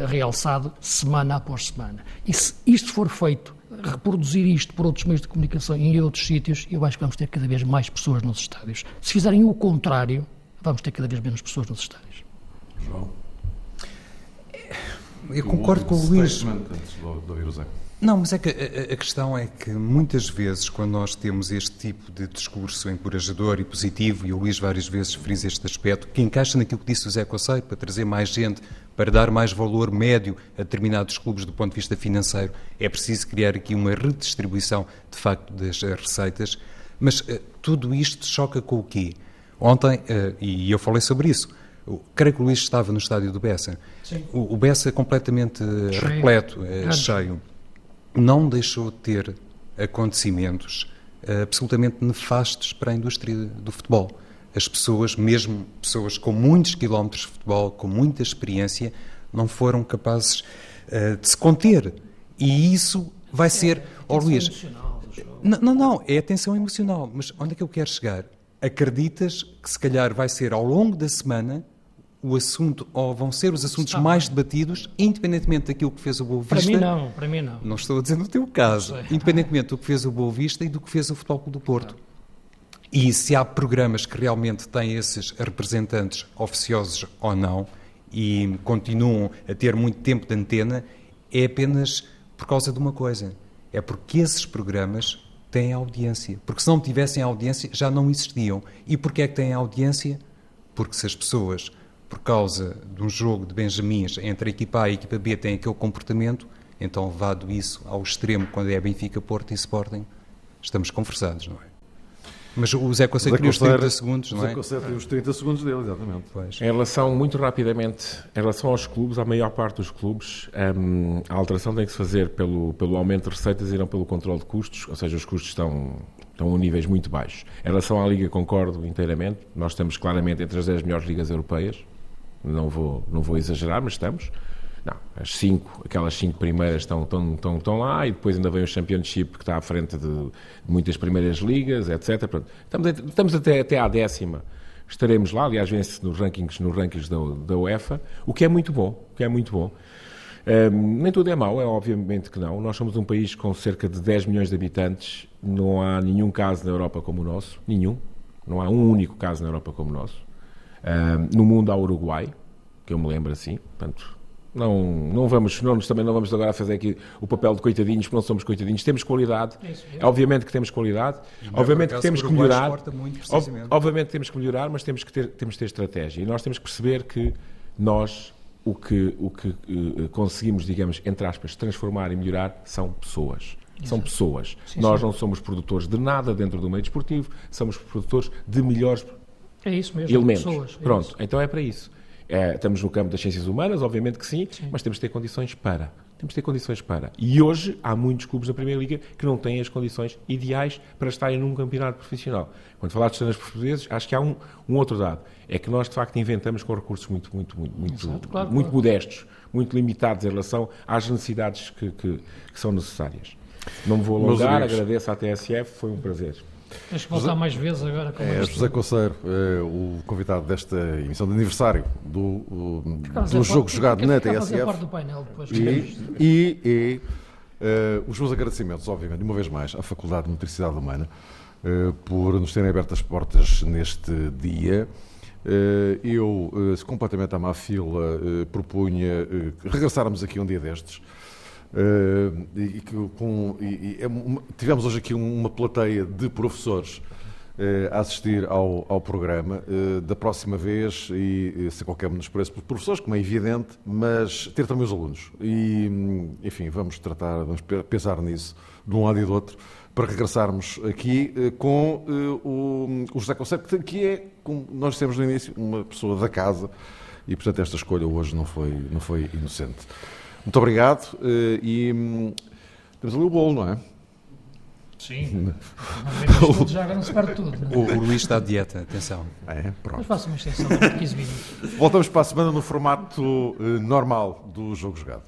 realçado semana após semana. E se isto for feito reproduzir isto por outros meios de comunicação e em outros sítios, eu acho que vamos ter cada vez mais pessoas nos estádios. Se fizerem o contrário, vamos ter cada vez menos pessoas nos estádios. João eu concordo com o Luís. Não, mas é que a, a, questão é que muitas vezes, quando nós temos este tipo de discurso encorajador e positivo, e o Luís várias vezes frisa este aspecto, que encaixa naquilo que disse o Zé Coceiro, para trazer mais gente, para dar mais valor médio a determinados clubes do ponto de vista financeiro, é preciso criar aqui uma redistribuição, de facto, das receitas. Mas uh, tudo isto choca com o quê? Ontem, uh, e eu falei sobre isso, creio que o Luís estava no estádio do Bessa. Sim. O, o Bessa é completamente cheio. repleto, é, cheio. Não deixou de ter acontecimentos uh, absolutamente nefastos para a indústria do futebol. As pessoas, mesmo pessoas com muitos quilómetros de futebol, com muita experiência, não foram capazes uh, de se conter. E isso vai ser. Oh, Luís, Não, não, não, é atenção emocional. Mas onde é que eu quero chegar? Acreditas que se calhar vai ser ao longo da semana o assunto, ou vão ser os assuntos mais debatidos, independentemente daquilo que fez o Boa Vista? Para mim não, para mim não. Não estou a dizer no teu caso. Independentemente do que fez o Boa Vista e do que fez o Futebol Clube do Porto. E se há programas que realmente têm esses representantes oficiosos ou não e continuam a ter muito tempo de antena, é apenas por causa de uma coisa. É porque esses programas têm audiência. Porque se não tivessem audiência, já não existiam. E porquê é que têm audiência? Porque se as pessoas por causa de um jogo de Benjamins entre a equipa A e a equipa B tem aquele comportamento, então levado isso ao extremo quando é Benfica, Porto e Sporting, estamos conversados, não é? Mas o Zé Conceito queria os 30 segundos, não é? O Zé Conceito tem os 30 segundos dele, exatamente. Pois. Em relação, muito rapidamente, em relação aos clubes, a maior parte dos clubes, hum, a alteração tem que se fazer pelo, pelo aumento de receitas e não pelo controle de custos, ou seja, os custos estão, estão a níveis muito baixos. Em relação à Liga, concordo inteiramente, nós estamos claramente entre as 10 melhores ligas europeias, não vou, não vou exagerar, mas estamos. Não, as cinco, aquelas cinco primeiras estão, estão, estão, estão lá e depois ainda vem o Championship que está à frente de, de muitas primeiras ligas, etc. Pronto, estamos, estamos até, até à décima. Estaremos lá, aliás, vence nos rankings, nos rankings da, da UEFA, o que é muito bom, o que é muito bom. Um, nem tudo é mau, é obviamente que não. Nós somos um país com cerca de 10 milhões de habitantes, não há nenhum caso na Europa como o nosso, nenhum. Não há um único caso na Europa como o nosso no mundo há Uruguai, que eu me lembro assim, portanto, não, não vamos, não, também não vamos agora fazer aqui o papel de coitadinhos, porque não somos coitadinhos, temos qualidade, é obviamente que temos qualidade, obviamente que temos que melhorar, obviamente temos que melhorar, mas temos que ter, temos que ter estratégia. E nós temos que perceber que nós o que, o que uh, conseguimos, digamos, entre aspas, transformar e melhorar são pessoas. São pessoas. Sim, nós sim. não somos produtores de nada dentro do meio desportivo, somos produtores de melhores é isso mesmo, elementos. Pessoas, é Pronto, isso. então é para isso. É, estamos no campo das ciências humanas, obviamente que sim, sim, mas temos de ter condições para. Temos de ter condições para. E hoje há muitos clubes da Primeira Liga que não têm as condições ideais para estarem num campeonato profissional. Quando falar de estrangeiros portugueses, acho que há um, um, outro dado. É que nós, de facto, inventamos com recursos muito, muito, muito, muito, Exato, claro, muito claro. modestos, muito limitados em relação às necessidades que, que, que são necessárias. Não me vou alongar, agradeço à TSF, foi um prazer. Tens que voltar José, mais vezes agora. Com é José Conceiro, é, o convidado desta emissão de aniversário do, o, do jogo parte, jogado na TSF. Parte do painel depois, e, e, e uh, os meus agradecimentos, obviamente, uma vez mais, à Faculdade de Motricidade Humana uh, por nos terem aberto as portas neste dia. Uh, eu, completamente à má fila, propunha regressarmos aqui um dia destes. Uh, e, com, e, e, é tivemos hoje aqui uma plateia de professores uh, a assistir ao, ao programa. Uh, da próxima vez, e sem qualquer menospreço por professores, como é evidente, mas ter também os alunos. E, enfim, vamos tratar, vamos pensar nisso, de um lado e do outro, para regressarmos aqui com o, o José Conceito, que é, como nós dissemos no início, uma pessoa da casa, e portanto esta escolha hoje não foi, não foi inocente. Muito obrigado. E hum, temos ali o bolo, não é? Sim. já agora não se perde tudo. O, o Luís está de dieta, atenção. É, pronto. Mas faço uma extensão de 15 minutos. Voltamos para a semana no formato uh, normal do jogo jogado.